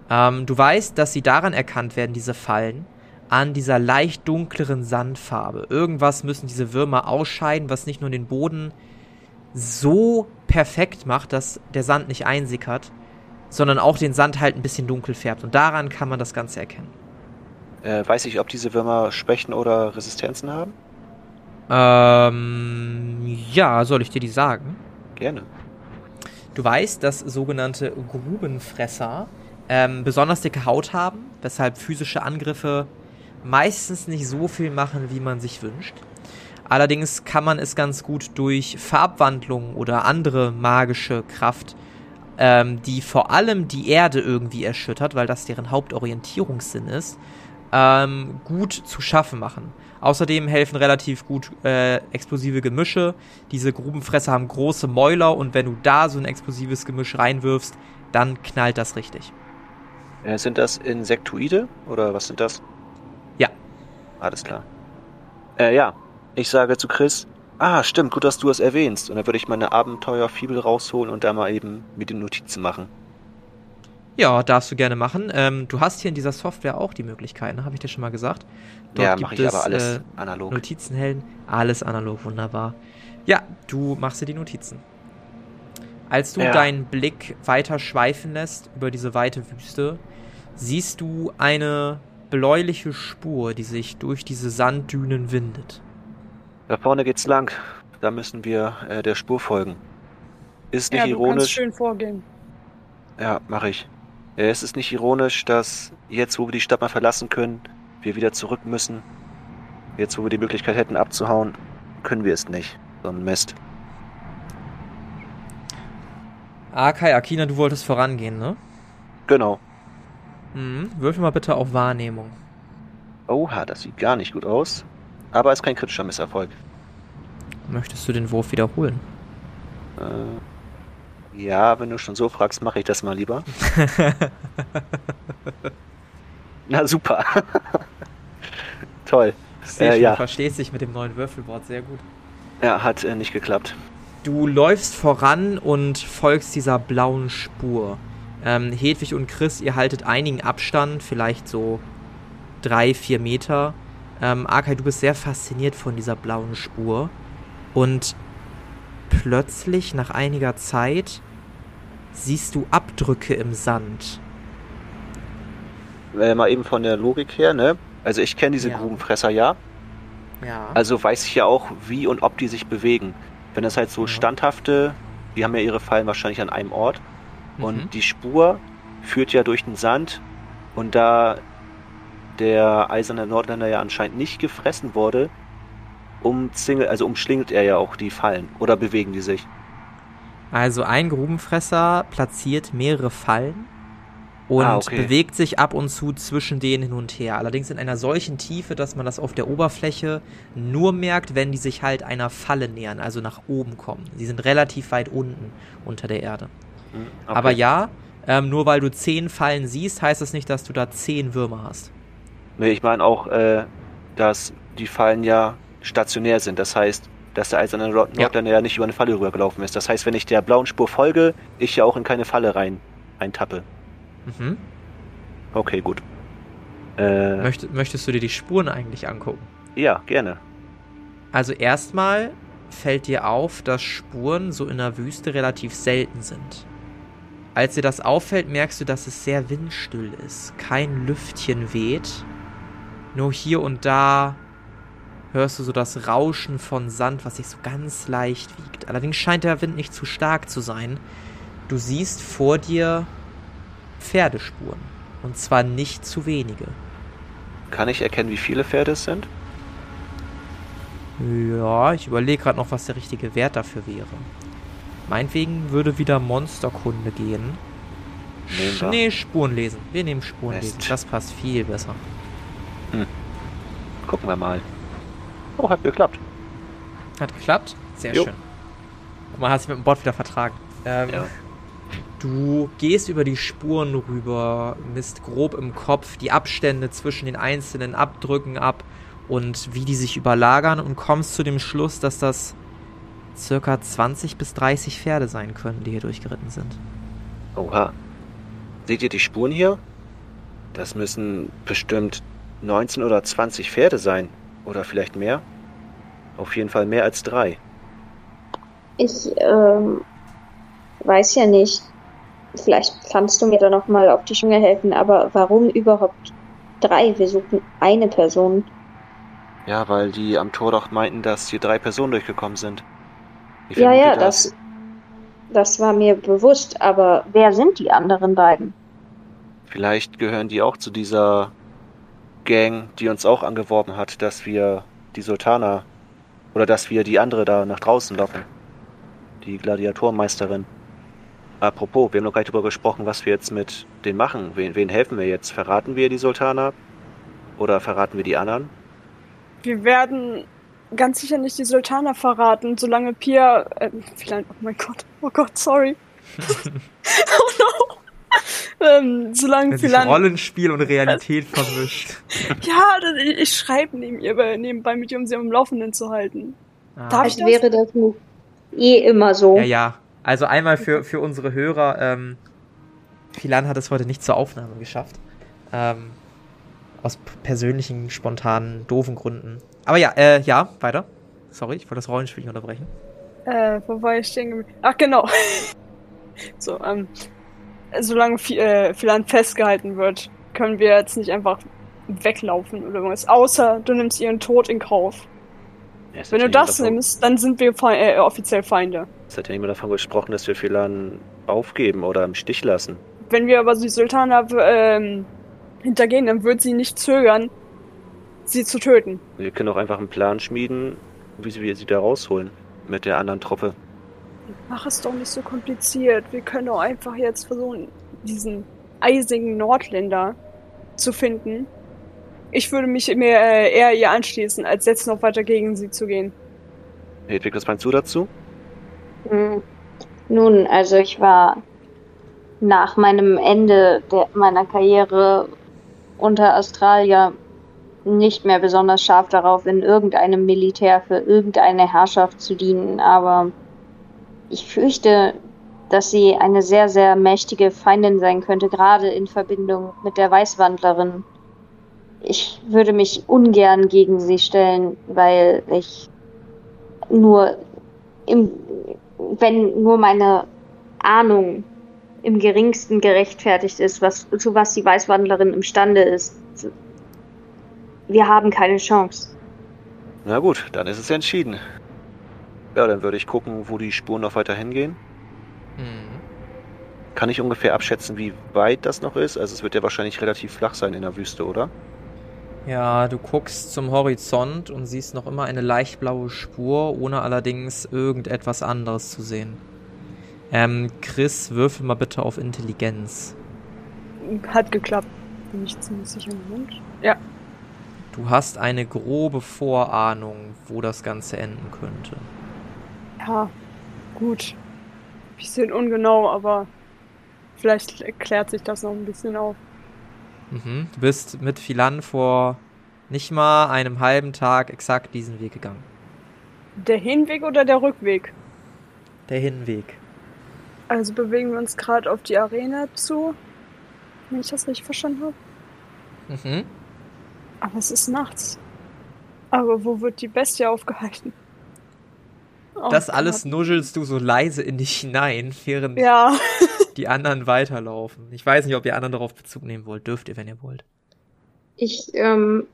Ähm, du weißt, dass sie daran erkannt werden, diese Fallen, an dieser leicht dunkleren Sandfarbe. Irgendwas müssen diese Würmer ausscheiden, was nicht nur den Boden so perfekt macht, dass der Sand nicht einsickert, sondern auch den Sand halt ein bisschen dunkel färbt. Und daran kann man das Ganze erkennen. Äh, weiß ich, ob diese Würmer Schwächen oder Resistenzen haben? Ähm, ja, soll ich dir die sagen? Gerne. Du weißt, dass sogenannte Grubenfresser ähm, besonders dicke Haut haben, weshalb physische Angriffe meistens nicht so viel machen, wie man sich wünscht. Allerdings kann man es ganz gut durch Farbwandlung oder andere magische Kraft, ähm, die vor allem die Erde irgendwie erschüttert, weil das deren Hauptorientierungssinn ist, ähm, gut zu schaffen machen. Außerdem helfen relativ gut äh, explosive Gemische. Diese Grubenfresser haben große Mäuler und wenn du da so ein explosives Gemisch reinwirfst, dann knallt das richtig. Äh, sind das Insektoide oder was sind das? Ja. Alles klar. Äh, ja. Ich sage zu Chris, ah, stimmt, gut, dass du es erwähnst. Und dann würde ich meine Abenteuerfibel rausholen und da mal eben mit den Notizen machen. Ja, darfst du gerne machen. Ähm, du hast hier in dieser Software auch die Möglichkeiten, habe ich dir schon mal gesagt. Dort ja, mache ich aber alles äh, analog. Notizenhelden, alles analog, wunderbar. Ja, du machst dir die Notizen. Als du ja. deinen Blick weiter schweifen lässt über diese weite Wüste, siehst du eine bläuliche Spur, die sich durch diese Sanddünen windet. Da vorne geht's lang. Da müssen wir äh, der Spur folgen. Ist nicht ja, ironisch. Du kannst schön vorgehen. Ja, mache ich. Es ist nicht ironisch, dass jetzt, wo wir die Stadt mal verlassen können, wir wieder zurück müssen. Jetzt, wo wir die Möglichkeit hätten abzuhauen, können wir es nicht. So ein Mist. Akai, Akina, du wolltest vorangehen, ne? Genau. Mhm. Würfel mal bitte auf Wahrnehmung. Oha, das sieht gar nicht gut aus. Aber ist kein kritischer Misserfolg. Möchtest du den Wurf wiederholen? Äh, ja, wenn du schon so fragst, mache ich das mal lieber. Na super. Toll. Sehr äh, ja. Du verstehst dich mit dem neuen Würfelwort sehr gut. Ja, hat äh, nicht geklappt. Du läufst voran und folgst dieser blauen Spur. Ähm, Hedwig und Chris, ihr haltet einigen Abstand, vielleicht so drei, vier Meter. Ähm, Arkai, du bist sehr fasziniert von dieser blauen Spur. Und plötzlich, nach einiger Zeit, siehst du Abdrücke im Sand. Äh, mal eben von der Logik her, ne? Also ich kenne diese ja. Grubenfresser ja. Ja. Also weiß ich ja auch, wie und ob die sich bewegen. Wenn das halt so ja. standhafte, die haben ja ihre Fallen wahrscheinlich an einem Ort. Mhm. Und die Spur führt ja durch den Sand. Und da der eiserne Nordländer ja anscheinend nicht gefressen wurde, umzingelt, also umschlingelt er ja auch die Fallen. Oder bewegen die sich? Also ein Grubenfresser platziert mehrere Fallen und ah, okay. bewegt sich ab und zu zwischen denen hin und her. Allerdings in einer solchen Tiefe, dass man das auf der Oberfläche nur merkt, wenn die sich halt einer Falle nähern, also nach oben kommen. Sie sind relativ weit unten unter der Erde. Hm, okay. Aber ja, ähm, nur weil du zehn Fallen siehst, heißt das nicht, dass du da zehn Würmer hast. Nee, ich meine auch, äh, dass die Fallen ja stationär sind. Das heißt, dass der eiserne Nordländer ja. ja nicht über eine Falle rübergelaufen ist. Das heißt, wenn ich der blauen Spur folge, ich ja auch in keine Falle rein eintappe. Mhm. Okay, gut. Äh, Möcht, möchtest du dir die Spuren eigentlich angucken? Ja, gerne. Also erstmal fällt dir auf, dass Spuren so in der Wüste relativ selten sind. Als dir das auffällt, merkst du, dass es sehr windstill ist. Kein Lüftchen weht. Nur hier und da hörst du so das Rauschen von Sand, was sich so ganz leicht wiegt. Allerdings scheint der Wind nicht zu stark zu sein. Du siehst vor dir Pferdespuren. Und zwar nicht zu wenige. Kann ich erkennen, wie viele Pferde es sind? Ja, ich überlege gerade noch, was der richtige Wert dafür wäre. Meinetwegen würde wieder Monsterkunde gehen. Nehmen nee, Spuren lesen. Wir nehmen Spuren Mist. lesen. Das passt viel besser. Hm. Gucken wir mal. Oh, hat geklappt. Hat geklappt? Sehr jo. schön. Guck mal, hat sich mit dem Bot wieder vertragen. Ähm, ja. Du gehst über die Spuren rüber, misst grob im Kopf die Abstände zwischen den einzelnen Abdrücken ab und wie die sich überlagern und kommst zu dem Schluss, dass das circa 20 bis 30 Pferde sein können, die hier durchgeritten sind. Oha. Seht ihr die Spuren hier? Das müssen bestimmt 19 oder 20 Pferde sein. Oder vielleicht mehr. Auf jeden Fall mehr als drei. Ich ähm, weiß ja nicht. Vielleicht kannst du mir da noch mal auf die Sprünge helfen, aber warum überhaupt drei? Wir suchen eine Person. Ja, weil die am Tor doch meinten, dass hier drei Personen durchgekommen sind. Ich Ja, ja, das, das war mir bewusst, aber wer sind die anderen beiden? Vielleicht gehören die auch zu dieser Gang, die uns auch angeworben hat, dass wir die Sultana oder dass wir die andere da nach draußen locken. Die Gladiatormeisterin. Apropos, wir haben noch gar nicht darüber gesprochen, was wir jetzt mit denen machen. Wen, wen helfen wir jetzt? Verraten wir die Sultana? Oder verraten wir die anderen? Wir werden ganz sicher nicht die Sultana verraten, solange Pia. Äh, vielleicht. Oh mein Gott. Oh Gott, sorry. oh no. Ähm, solange Wenn sich vielleicht. Rollenspiel und Realität vermischt. Ja, das, ich, ich schreibe neben ihr, bei- nebenbei mit ihr, um sie am Laufenden zu halten. Ah. Darf ich das? wäre das eh immer so. Ja, ja. Also einmal für, für unsere Hörer, ähm, Philan hat es heute nicht zur Aufnahme geschafft. Ähm, aus persönlichen, spontanen, doofen Gründen. Aber ja, äh, ja, weiter. Sorry, ich wollte das Rollenspiel nicht unterbrechen. Äh, wo war ich stehen geblieben? Ach, genau. so, ähm, solange äh, Philan festgehalten wird, können wir jetzt nicht einfach weglaufen oder irgendwas. Außer du nimmst ihren Tod in Kauf. Ja, Wenn du das niemand nimmst, dann sind wir fe äh, offiziell Feinde. Davon, es hat ja niemand davon gesprochen, dass wir Philan aufgeben oder im Stich lassen. Wenn wir aber die Sultana ähm, hintergehen, dann wird sie nicht zögern, sie zu töten. Wir können auch einfach einen Plan schmieden, wie wir sie da rausholen. Mit der anderen Truppe. Mach es doch nicht so kompliziert. Wir können doch einfach jetzt versuchen, diesen eisigen Nordländer zu finden. Ich würde mich mir äh, eher ihr anschließen, als jetzt noch weiter gegen sie zu gehen. Hedwig, was meinst du dazu? Hm. Nun, also ich war nach meinem Ende der, meiner Karriere unter Australier nicht mehr besonders scharf darauf, in irgendeinem Militär für irgendeine Herrschaft zu dienen, aber ich fürchte, dass sie eine sehr, sehr mächtige Feindin sein könnte, gerade in Verbindung mit der Weißwandlerin. Ich würde mich ungern gegen sie stellen, weil ich nur im, wenn nur meine Ahnung im geringsten gerechtfertigt ist, was, zu was die Weißwandlerin imstande ist. Wir haben keine Chance. Na gut, dann ist es entschieden. Ja, dann würde ich gucken, wo die Spuren noch weiter hingehen. Mhm. Kann ich ungefähr abschätzen, wie weit das noch ist? Also es wird ja wahrscheinlich relativ flach sein in der Wüste, oder? Ja, du guckst zum Horizont und siehst noch immer eine leicht blaue Spur, ohne allerdings irgendetwas anderes zu sehen. Ähm, Chris, würfel mal bitte auf Intelligenz. Hat geklappt. Bin ich ziemlich sicher. Moment. Ja. Du hast eine grobe Vorahnung, wo das Ganze enden könnte. Ja. Gut. Bisschen ungenau, aber vielleicht erklärt sich das noch ein bisschen auf. Mhm. Du bist mit Philan vor nicht mal einem halben Tag exakt diesen Weg gegangen. Der Hinweg oder der Rückweg? Der Hinweg. Also bewegen wir uns gerade auf die Arena zu. Wenn ich das richtig verstanden habe. Mhm. Aber es ist nachts. Aber wo wird die Bestie aufgehalten? Oh Das alles nuschelst du so leise in dich hinein, während Ja. die anderen weiterlaufen. Ich weiß nicht, ob ihr anderen darauf Bezug nehmen wollt. Dürft ihr, wenn ihr wollt. Ich ähm,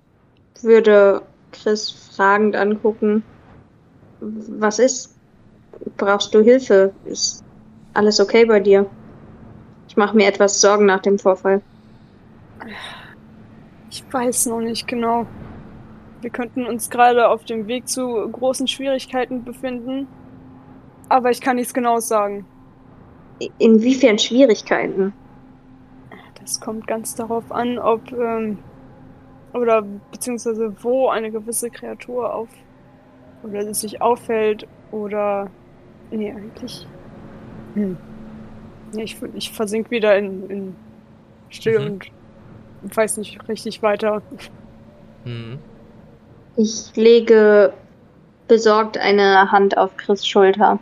würde Chris fragend angucken. Was ist? Brauchst du Hilfe? Ist alles okay bei dir? Ich mache mir etwas Sorgen nach dem Vorfall. Ich weiß noch nicht genau. Wir könnten uns gerade auf dem Weg zu großen Schwierigkeiten befinden. Aber ich kann nichts Genaues sagen. Inwiefern Schwierigkeiten? Das kommt ganz darauf an, ob ähm, oder beziehungsweise wo eine gewisse Kreatur auf oder es sich auffällt oder nee eigentlich hm. nee, ich, ich versink wieder in, in still Mhm. und weiß nicht richtig weiter. Mhm. Ich lege besorgt eine Hand auf Chris Schulter.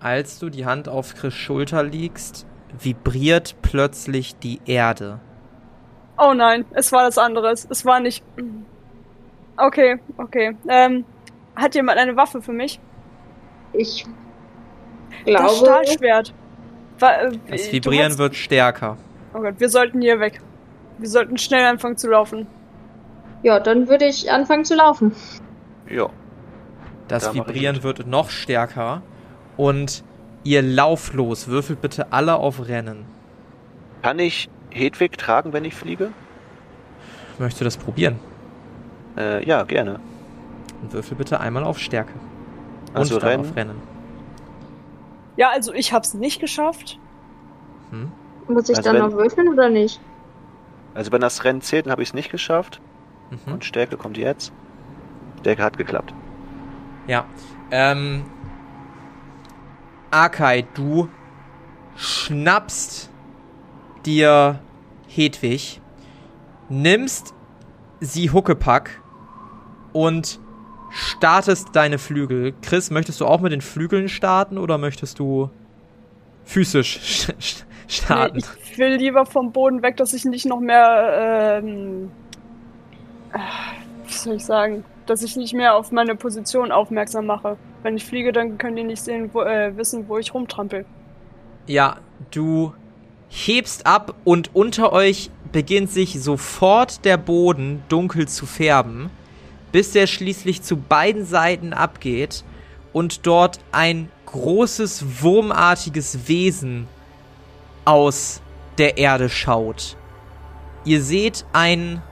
Als du die Hand auf Chris Schulter legst, vibriert plötzlich die Erde. Oh nein, es war das anderes. Es war nicht. Okay, okay. Ähm, hat jemand eine Waffe für mich? Ich Das glaube. Stahlschwert. Äh, Das du Vibrieren hast- wird stärker. Oh Gott, wir sollten hier weg. Wir sollten schnell anfangen zu laufen. Ja, dann würde ich anfangen zu laufen. Ja. Das Vibrieren wird noch stärker. Und ihr lauft los. Würfelt bitte alle auf Rennen. Kann ich Hedwig tragen, wenn ich fliege? Möchtest du das probieren? Äh, ja, gerne. Und würfel bitte einmal auf Stärke. Und Also dann Rennen. auf Rennen. Ja, also ich hab's nicht geschafft. Hm? Muss ich Also dann wenn- noch würfeln oder nicht? Also wenn das Rennen zählt, dann habe ich es nicht geschafft. Mhm. Und Stärke kommt jetzt. Stärke hat geklappt. Ja. Ähm. Akai, du schnappst dir Hedwig, nimmst sie Huckepack und startest deine Flügel. Chris, möchtest du auch mit den Flügeln starten oder möchtest du physisch sch- sch- starten? Nee, ich will lieber vom Boden weg, dass ich nicht noch mehr. Ähm, äh, wie soll ich sagen? Dass ich nicht mehr auf meine Position aufmerksam mache. Wenn ich fliege, dann können die nicht sehen, wo, äh, wissen, wo ich rumtrampel. Ja, du hebst ab und unter euch beginnt sich sofort der Boden dunkel zu färben, bis er schließlich zu beiden Seiten abgeht und dort ein großes wurmartiges Wesen aus der Erde schaut. Ihr seht ein,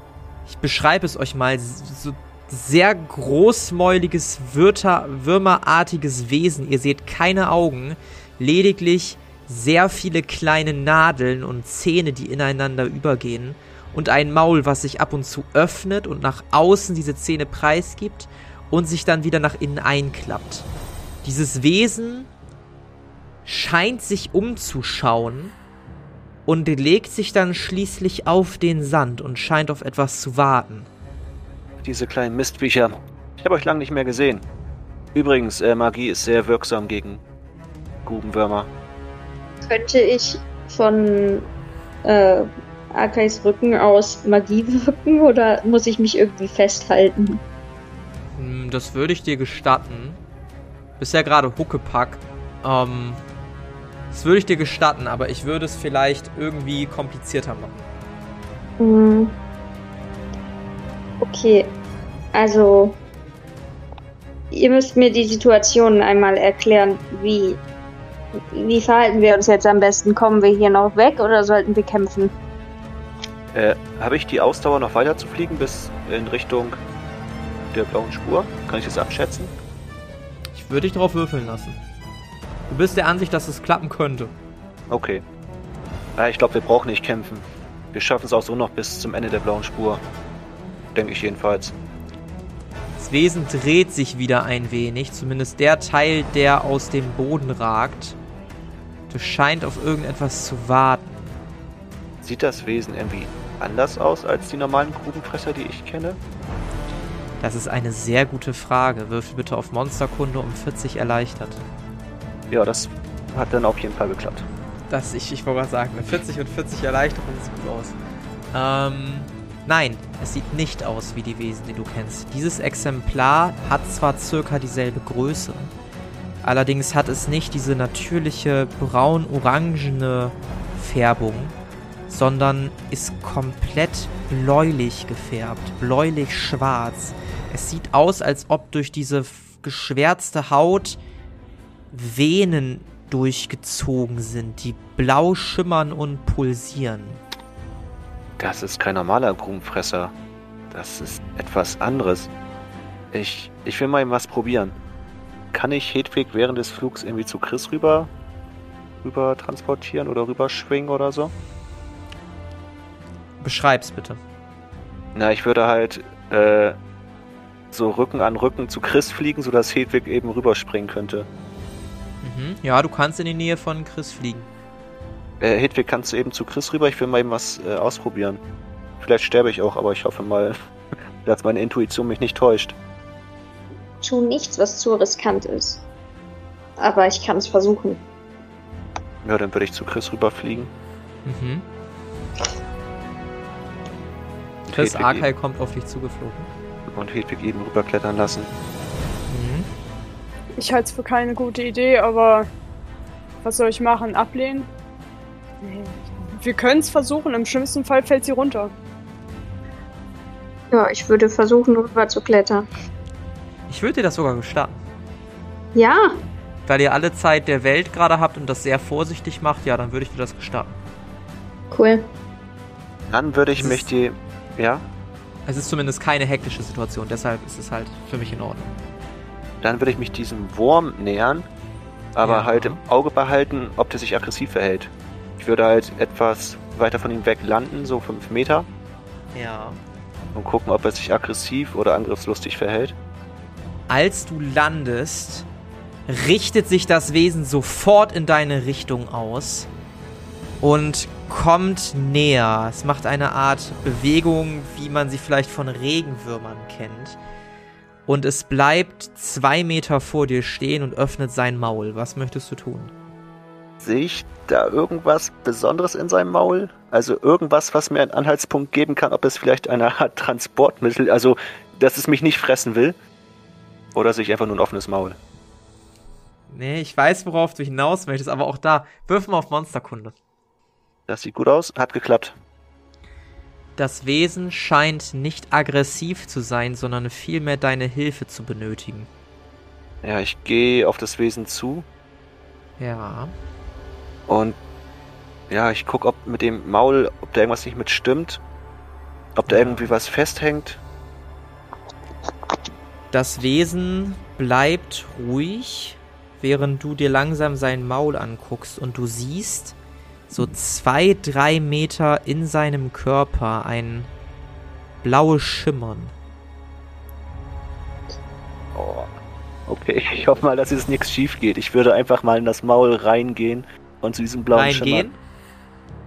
ich beschreibe es euch mal, so sehr großmäuliges, Würter, würmerartiges Wesen. Ihr seht keine Augen, lediglich sehr viele kleine Nadeln und Zähne, die ineinander übergehen und ein Maul, was sich ab und zu öffnet und nach außen diese Zähne preisgibt und sich dann wieder nach innen einklappt. Dieses Wesen scheint sich umzuschauen und legt sich dann schließlich auf den Sand und scheint auf etwas zu warten. Diese kleinen Mistviecher. Ich habe euch lange nicht mehr gesehen. Übrigens, äh, Magie ist sehr wirksam gegen Grubenwürmer. Könnte ich von äh, Akais Rücken aus Magie wirken oder muss ich mich irgendwie festhalten? Hm, Das würde ich dir gestatten. Bist ja gerade Huckepack. Ähm, das würde ich dir gestatten, aber ich würde es vielleicht irgendwie komplizierter machen. Hm. Okay, also ihr müsst mir die Situation einmal erklären. Wie, wie verhalten wir uns jetzt am besten? Kommen wir hier noch weg oder sollten wir kämpfen? Äh, habe ich die Ausdauer noch weiter zu fliegen bis in Richtung der blauen Spur? Kann ich das abschätzen? Ich würde dich darauf würfeln lassen. Du bist der Ansicht, dass es klappen könnte. Okay. Ich glaube, wir brauchen nicht kämpfen. Wir schaffen es auch so noch bis zum Ende der blauen Spur. Denke ich jedenfalls. Das Wesen dreht sich wieder ein wenig, zumindest der Teil, der aus dem Boden ragt. Das scheint auf irgendetwas zu warten. Sieht das Wesen irgendwie anders aus als die normalen Grubenfresser, die ich kenne? Das ist eine sehr gute Frage. Würfel bitte auf Monsterkunde um 40 erleichtert. Ja, das hat dann auf jeden Fall geklappt. Das, ich, ich wollte gerade sagen, eine 40 und 40 Erleichterung sieht gut aus. Ähm, nein, es sieht nicht aus wie die Wesen, die du kennst. Dieses Exemplar hat zwar circa dieselbe Größe, allerdings hat es nicht diese natürliche braun-orangene Färbung, sondern ist komplett bläulich gefärbt, bläulich-schwarz. Es sieht aus, als ob durch diese geschwärzte Haut Venen durchgezogen sind, die blau schimmern und pulsieren. Das ist kein normaler Grubenfresser. Das ist etwas anderes. Ich, ich will mal eben was probieren. Kann ich Hedwig während des Flugs irgendwie zu Chris rüber, rüber transportieren oder rüberschwingen oder so? Beschreib's bitte. Na, ich würde halt äh, so Rücken an Rücken zu Chris fliegen, sodass Hedwig eben rüberspringen könnte. Mhm. Ja, du kannst in die Nähe von Chris fliegen. Äh, Hedwig, kannst du eben zu Chris rüber? Ich will mal eben was äh, ausprobieren. Vielleicht sterbe ich auch, aber ich hoffe mal, dass meine Intuition mich nicht täuscht. tu nichts, was zu riskant ist. Aber ich kann es versuchen. Ja, dann würde ich zu Chris rüberfliegen. Mhm. Chris Arkai kommt auf dich zugeflogen. Und Hedwig eben rüberklettern lassen. Ich halte es für keine gute Idee, aber was soll ich machen? Ablehnen? Nee. Wir können es versuchen, im schlimmsten Fall fällt sie runter. Ja, ich würde versuchen, rüber zu klettern. Ich würde dir das sogar gestatten. Ja, Weil ihr alle Zeit der Welt gerade habt und das sehr vorsichtig macht, ja, dann würde ich dir das gestatten. cool. Dann würde ich Das mich die. Ja? Es ist zumindest keine hektische Situation, deshalb ist es halt für mich in Ordnung. Dann würde ich mich diesem Wurm nähern, aber Ja. halt im Auge behalten, ob der sich aggressiv verhält. Ich würde halt etwas weiter von ihm weg landen, so 5 Meter, Ja. und gucken, ob er sich aggressiv oder angriffslustig verhält. Als du landest, richtet sich das Wesen sofort in deine Richtung aus und kommt näher. Es macht eine Art Bewegung, wie man sie vielleicht von Regenwürmern kennt. Und es bleibt zwei Meter vor dir stehen und öffnet sein Maul. Was möchtest du tun? Sehe ich da irgendwas Besonderes in seinem Maul? Also irgendwas, was mir einen Anhaltspunkt geben kann, ob es vielleicht eine Art Transportmittel, also dass es mich nicht fressen will? Oder sehe ich einfach nur ein offenes Maul? Nee, ich weiß, worauf du hinaus möchtest, aber auch da, wirf mal auf Monsterkunde. Das sieht gut aus, hat geklappt. Das Wesen scheint nicht aggressiv zu sein, sondern vielmehr deine Hilfe zu benötigen. Ja, ich gehe auf das Wesen zu Ja. und ja, ich gucke, ob mit dem Maul, ob da irgendwas nicht mit stimmt. Ob da Ja. irgendwie was festhängt. Das Wesen bleibt ruhig, während du dir langsam sein Maul anguckst und du siehst so zwei, drei Meter in seinem Körper ein blaues Schimmern. Oh. Okay, ich hoffe mal, dass jetzt nichts schief geht. Ich würde einfach mal in das Maul reingehen und zu diesem blauen Reingehen. Schimmer.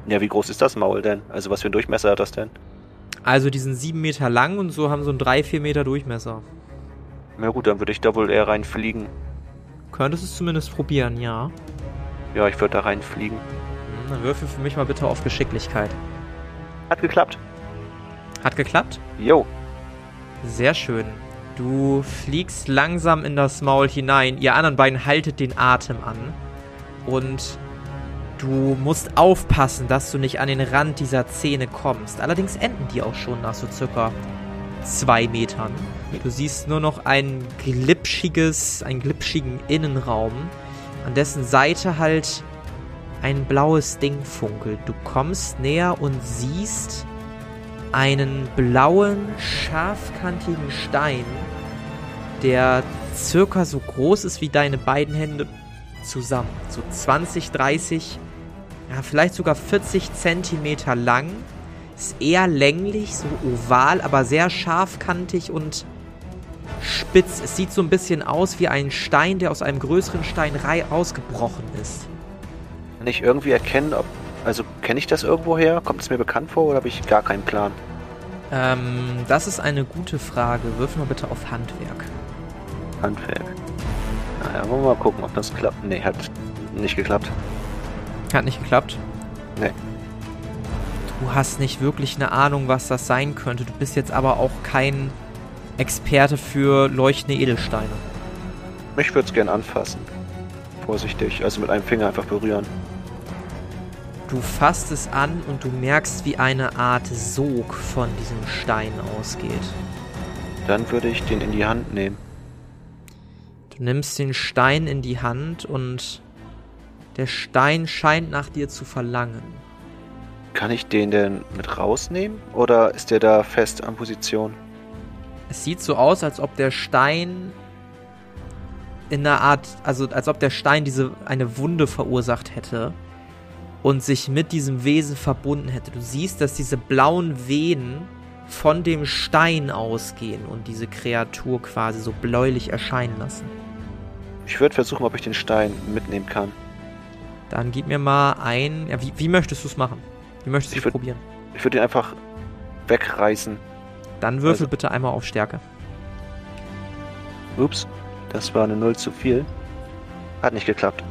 Ja, wie groß ist das Maul denn? Also was für einen Durchmesser hat das denn? Also die sind sieben Meter lang und so haben so einen drei, vier Meter Durchmesser. Na gut, dann würde ich da wohl eher reinfliegen. Könntest es zumindest probieren, ja. Ja, ich würde da reinfliegen. Dann würfel für mich mal bitte auf Geschicklichkeit. Hat geklappt. Hat geklappt? Jo. Sehr schön. Du fliegst langsam in das Maul hinein. Ihr anderen beiden haltet den Atem an. Und du musst aufpassen, dass du nicht an den Rand dieser Zähne kommst. Allerdings enden die auch schon nach so circa zwei Metern. Du siehst nur noch ein glitschiges, einen glitschigen Innenraum, an dessen Seite halt ein blaues Ding funkelt. Du kommst näher und siehst einen blauen, scharfkantigen Stein, der circa so groß ist wie deine beiden Hände zusammen. So 20, 30, ja, vielleicht sogar 40 Zentimeter lang. Ist eher länglich, so oval, aber sehr scharfkantig und spitz. Es sieht so ein bisschen aus wie ein Stein, der aus einem größeren Stein rausgebrochen ist. Kann ich irgendwie erkennen, ob. Also kenne ich das irgendwo her? Kommt es mir bekannt vor oder habe ich gar keinen Plan? Ähm, das ist eine gute Frage. Wirf mal bitte auf Handwerk. Handwerk. Naja, wollen wir mal gucken, ob das klappt. Nee, hat nicht geklappt. Hat nicht geklappt? Nee. Du hast nicht wirklich eine Ahnung, was das sein könnte. Du bist jetzt aber auch kein Experte für leuchtende Edelsteine. Ich würde es gern anfassen. Vorsichtig, also mit einem Finger einfach berühren. Du fasst es an und du merkst, wie eine Art Sog von diesem Stein ausgeht. Dann würde ich den in die Hand nehmen. Du nimmst den Stein in die Hand und der Stein scheint nach dir zu verlangen. Kann ich den denn mit rausnehmen? Oder ist der da fest an Position? Es sieht so aus, als ob der Stein in einer Art, also als ob der Stein diese eine Wunde verursacht hätte und sich mit diesem Wesen verbunden hätte. Du siehst, dass diese blauen Venen von dem Stein ausgehen und diese Kreatur quasi so bläulich erscheinen lassen. Ich würde versuchen, ob ich den Stein mitnehmen kann. Dann gib mir mal ein. Ja, wie, wie möchtest du es machen? Wie möchtest du es probieren? Ich würde ihn einfach wegreißen. Dann würfel also- bitte einmal auf Stärke. Ups, das war eine Null zu viel. Hat nicht geklappt.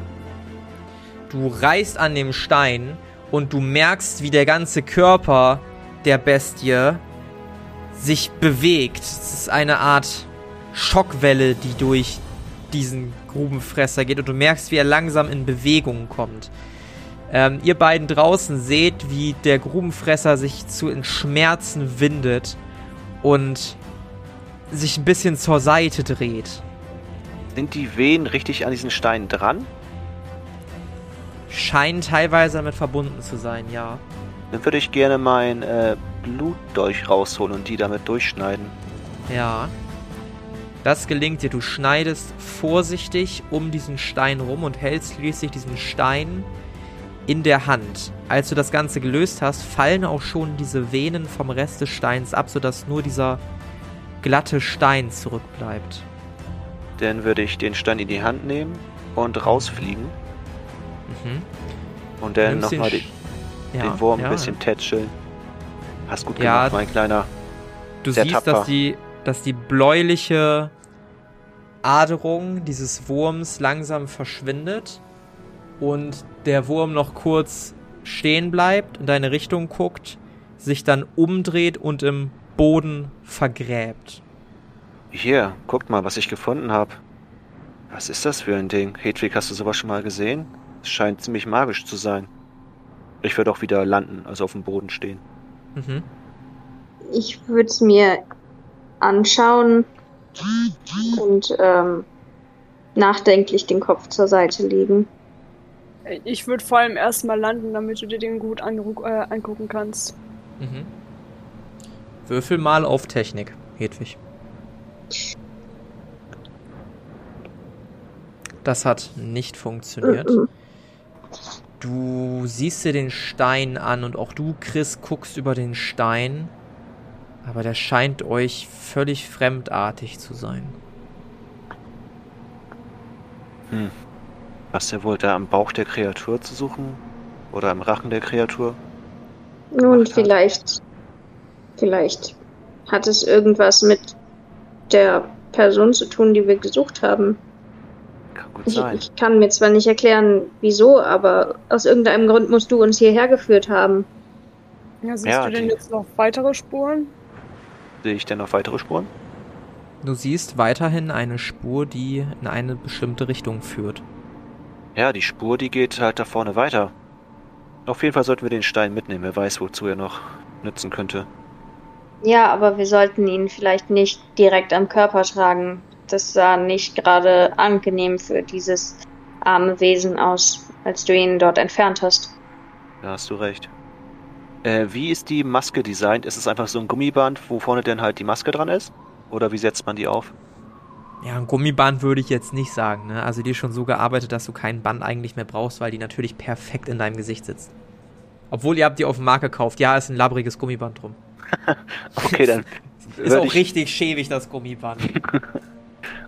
Du reißt an dem Stein und du merkst, wie der ganze Körper der Bestie sich bewegt. Es ist eine Art Schockwelle, die durch diesen Grubenfresser geht und du merkst, wie er langsam in Bewegung kommt. Ähm, ihr beiden draußen seht, wie der Grubenfresser sich zu in Schmerzen windet und sich ein bisschen zur Seite dreht. Sind die Wehen richtig an diesen Steinen dran? Scheinen teilweise damit verbunden zu sein, ja. Dann würde ich gerne mein äh, Blutdolch rausholen und die damit durchschneiden. Ja. Das gelingt dir. Du schneidest vorsichtig um diesen Stein rum und hältst schließlich diesen Stein in der Hand. Als du das Ganze gelöst hast, fallen auch schon diese Venen vom Rest des Steins ab, sodass nur dieser glatte Stein zurückbleibt. Dann würde ich den Stein in die Hand nehmen und rausfliegen. Mhm. Und dann den nochmal den, Ja, den Wurm ja. ein bisschen tätscheln. Hast gut Ja. gemacht, mein Kleiner. Du Sehr siehst, tapfer. dass die, dass die bläuliche Aderung dieses Wurms langsam verschwindet und der Wurm noch kurz stehen bleibt, in deine Richtung guckt, sich dann umdreht und im Boden vergräbt. Hier, guckt mal, was ich gefunden habe. Was ist das für ein Ding? Hedwig, hast du sowas schon mal gesehen? Scheint ziemlich magisch zu sein. Ich würde auch wieder landen, also auf dem Boden stehen. Mhm. Ich würde es mir anschauen und ähm, nachdenklich den Kopf zur Seite legen. Ich würde vor allem erstmal landen, damit du dir den gut äh, angucken kannst. Mhm. Würfel mal auf Technik, Hedwig. Das hat nicht funktioniert. Mhm. Du siehst dir den Stein an und auch du, Chris, guckst über den Stein. Aber der scheint euch völlig fremdartig zu sein. Hm. Was er wohl da am Bauch der Kreatur zu suchen? Oder am Rachen der Kreatur? Nun, gemacht hat. vielleicht, vielleicht hat es irgendwas mit der Person zu tun, die wir gesucht haben. Ich, sein. ich kann mir zwar nicht erklären, wieso, aber aus irgendeinem Grund musst du uns hierher geführt haben. Ja, siehst Ja, du denn jetzt noch weitere Spuren? Sehe ich denn noch weitere Spuren? Du siehst weiterhin eine Spur, die in eine bestimmte Richtung führt. Ja, die Spur, die geht halt da vorne weiter. Auf jeden Fall sollten wir den Stein mitnehmen. Wer weiß, wozu er noch nützen könnte. Ja, aber wir sollten ihn vielleicht nicht direkt am Körper tragen. Das sah nicht gerade angenehm für dieses arme Wesen aus, als du ihn dort entfernt hast. Da hast du recht. Äh, wie ist die Maske designt? Ist es einfach so ein Gummiband, wo vorne denn halt die Maske dran ist? Oder wie setzt man die auf? Ja, ein Gummiband würde ich jetzt nicht sagen. Ne? Also die ist schon so gearbeitet, dass du kein Band eigentlich mehr brauchst, weil die natürlich perfekt in deinem Gesicht sitzt. Obwohl ihr habt die auf dem Markt gekauft. Ja, ist ein labbriges Gummiband drum. Okay, dann Ist auch ich- richtig schäbig, das Gummiband.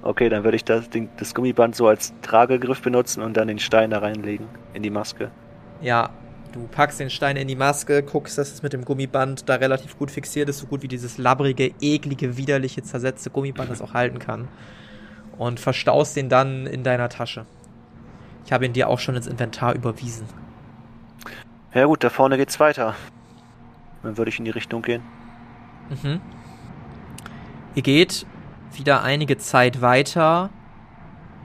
Okay, dann würde ich das, das Gummiband so als Tragegriff benutzen und dann den Stein da reinlegen in die Maske. Ja, du packst den Stein in die Maske, guckst, dass es mit dem Gummiband da relativ gut fixiert ist, so gut wie dieses labbrige, eklige, widerliche, zersetzte Gummiband das auch halten kann. Und verstaust den dann in deiner Tasche. Ich habe ihn dir auch schon ins Inventar überwiesen. Ja gut, da vorne geht's weiter. Dann würde ich in die Richtung gehen. Mhm. Ihr geht wieder einige Zeit weiter,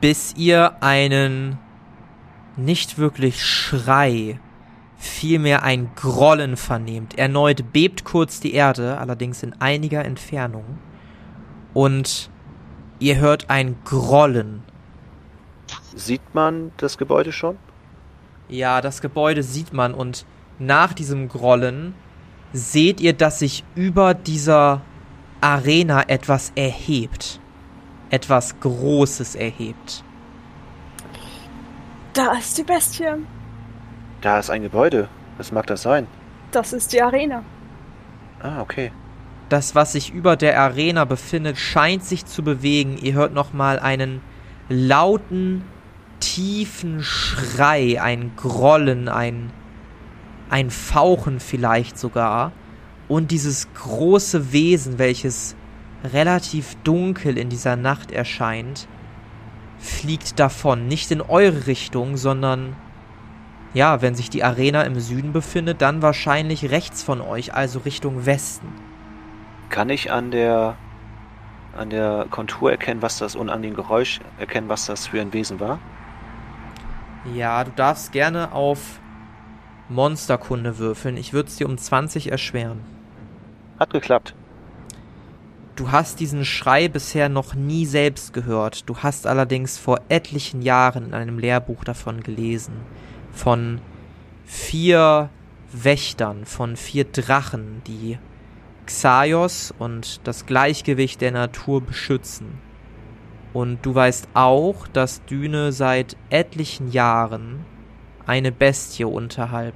bis ihr einen nicht wirklich Schrei, vielmehr ein Grollen vernehmt. Erneut bebt kurz die Erde, allerdings in einiger Entfernung. Und ihr hört ein Grollen. Sieht man das Gebäude schon? Ja, das Gebäude sieht man und nach diesem Grollen seht ihr, dass sich über dieser Arena etwas erhebt. Etwas Großes erhebt. Da ist die Bestie. Da ist ein Gebäude. Was mag das sein? Das ist die Arena. Ah, okay. Das, was sich über der Arena befindet, scheint sich zu bewegen. Ihr hört nochmal einen lauten, tiefen Schrei, ein Grollen, ein, ein Fauchen vielleicht sogar. Und dieses große Wesen, welches relativ dunkel in dieser Nacht erscheint, fliegt davon. Nicht in eure Richtung, sondern ja, wenn sich die Arena im Süden befindet, dann wahrscheinlich rechts von euch, also Richtung Westen. Kann ich an der an der Kontur erkennen, was das und an dem Geräusch erkennen, was das für ein Wesen war? Ja, du darfst gerne auf Monsterkunde würfeln. Ich würde es dir um 20 erschweren. Hat geklappt. Du hast diesen Schrei bisher noch nie selbst gehört. Du hast allerdings vor etlichen Jahren in einem Lehrbuch davon gelesen. Von vier Wächtern, von vier Drachen, die Xaios und das Gleichgewicht der Natur beschützen. Und du weißt auch, dass Düne seit etlichen Jahren eine Bestie unterhalb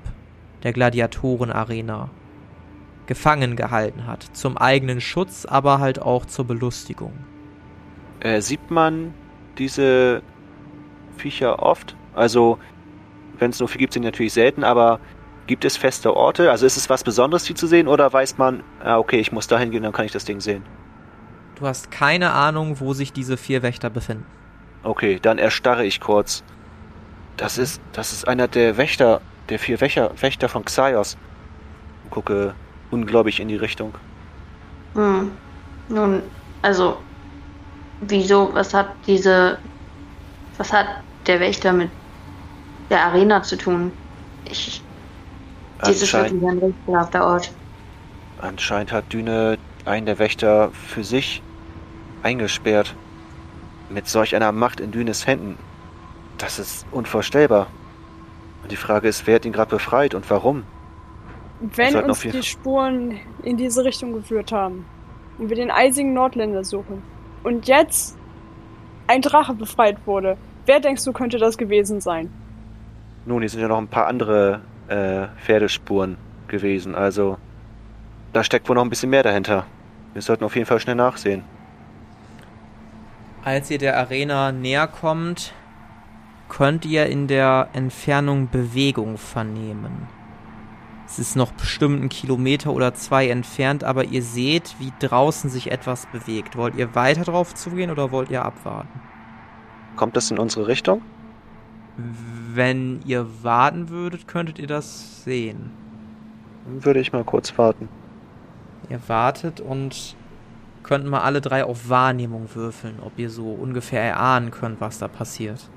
der Gladiatorenarena gefangen gehalten hat. Zum eigenen Schutz, aber halt auch zur Belustigung. Äh, sieht man diese Viecher oft? Also, wenn es nur viel gibt, sind die natürlich selten, aber gibt es feste Orte? Also ist es was Besonderes, die zu sehen, oder weiß man, ah, okay, ich muss dahin gehen, dann kann ich das Ding sehen? Du hast keine Ahnung, wo sich diese vier Wächter befinden. Okay, dann erstarre ich kurz. Das ist, das ist einer der Wächter, der vier Wächter, Wächter von Xaios. Gucke ungläubig in die Richtung. Hm. Nun, also, wieso, was hat diese, was hat der Wächter mit der Arena zu tun? Ich, dies ist wirklich ein rätselhafter Ort. Anscheinend hat Düne einen der Wächter für sich eingesperrt. Mit solch einer Macht in Dünes Händen. Das ist unvorstellbar. Und die Frage ist, wer hat ihn gerade befreit und warum? Wenn uns die Spuren in diese Richtung geführt haben und wir den eisigen Nordländer suchen und jetzt ein Drache befreit wurde, wer denkst du könnte das gewesen sein? Nun, hier sind ja noch ein paar andere äh, Pferdespuren gewesen, also da steckt wohl noch ein bisschen mehr dahinter. Wir sollten auf jeden Fall schnell nachsehen. Als ihr der Arena näher kommt, könnt ihr in der Entfernung Bewegung vernehmen. Es ist noch bestimmt ein Kilometer oder zwei entfernt, aber ihr seht, wie draußen sich etwas bewegt. Wollt ihr weiter drauf zugehen oder wollt ihr abwarten? Kommt das in unsere Richtung? Wenn ihr warten würdet, könntet ihr das sehen. Würde ich mal kurz warten. Ihr wartet und könnt mal alle drei auf Wahrnehmung würfeln, ob ihr so ungefähr erahnen könnt, was da passiert.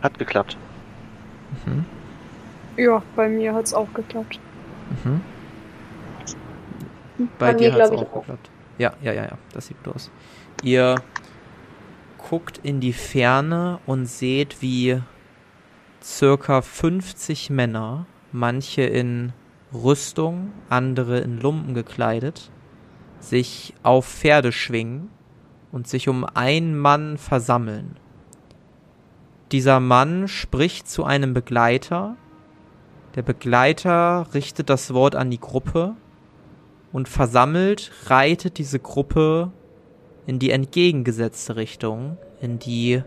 Hat geklappt. Mhm. Ja, bei mir hat es auch geklappt. Mhm. Bei, bei dir hat es auch, auch geklappt. Ja, ja, ja, ja, das sieht gut aus. Ihr guckt in die Ferne und seht, wie circa 50 Männer, manche in Rüstung, andere in Lumpen gekleidet, sich auf Pferde schwingen und sich um einen Mann versammeln. Dieser Mann spricht zu einem Begleiter, der Begleiter richtet das Wort an die Gruppe und versammelt reitet diese Gruppe in die entgegengesetzte Richtung, in die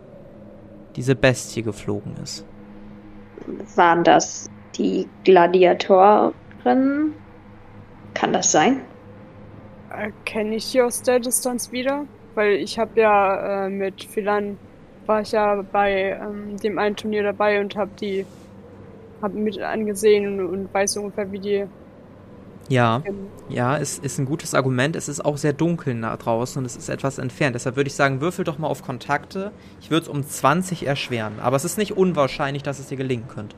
diese Bestie geflogen ist. Waren das die Gladiatoren? Kann das sein? Erkenne ich die aus der Distanz wieder? Weil ich habe ja äh, mit Philan war ich ja bei ähm, dem einen Turnier dabei und habe die hab mit angesehen und, und weiß ungefähr, wie die. Ja, ja, es ist ein gutes Argument. Es ist auch sehr dunkel nach draußen und es ist etwas entfernt. Deshalb würde ich sagen, würfel doch mal auf Kontakte. Ich würde es um 20 erschweren. Aber es ist nicht unwahrscheinlich, dass es dir gelingen könnte.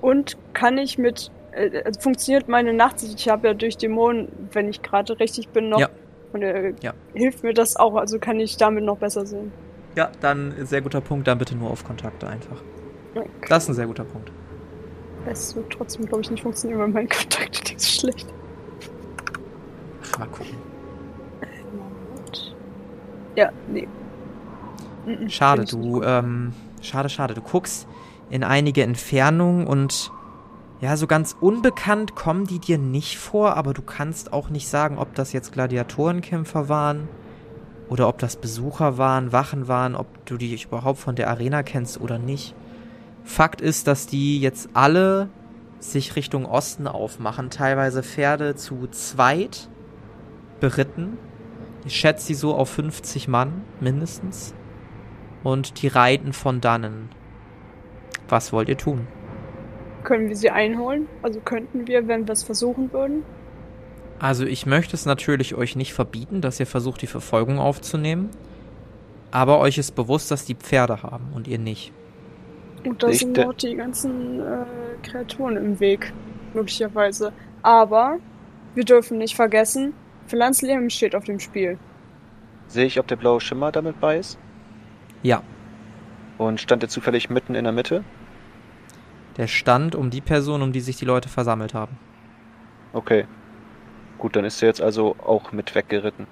Und kann ich mit. Äh, funktioniert meine Nachtsicht? Ich habe ja durch Dämonen, wenn ich gerade richtig bin, noch. Ja. Und, äh, ja. Hilft mir das auch? Also kann ich damit noch besser sehen? Ja, dann sehr guter Punkt. Dann bitte nur auf Kontakte einfach. Okay. Das ist ein sehr guter Punkt. Es wird trotzdem, glaube ich, nicht funktionieren, weil mein Kontakt ist schlecht. Mal gucken. Ja, nee. Schade, du, ähm, schade, schade. Du guckst in einige Entfernungen und ja, so ganz unbekannt kommen die dir nicht vor, aber du kannst auch nicht sagen, ob das jetzt Gladiatorenkämpfer waren oder ob das Besucher waren, Wachen waren, ob du die überhaupt von der Arena kennst oder nicht. Fakt ist, dass die jetzt alle sich Richtung Osten aufmachen, teilweise Pferde zu zweit beritten. Ich schätze sie so auf 50 Mann mindestens. Und die reiten von dannen. Was wollt ihr tun? Können wir sie einholen? Also könnten wir, wenn wir es versuchen würden? Also ich möchte es natürlich euch nicht verbieten, dass ihr versucht, die Verfolgung aufzunehmen. Aber euch ist bewusst, dass die Pferde haben und ihr nicht. Und da sind noch die ganzen äh, Kreaturen im Weg, möglicherweise. Aber wir dürfen nicht vergessen, Philanz Leben steht auf dem Spiel. Sehe ich, ob der blaue Schimmer damit bei ist? Ja, Und stand er zufällig mitten in der Mitte? der stand um die Person, um die sich die Leute versammelt haben. Okay. Gut, dann ist er jetzt also auch mit weggeritten.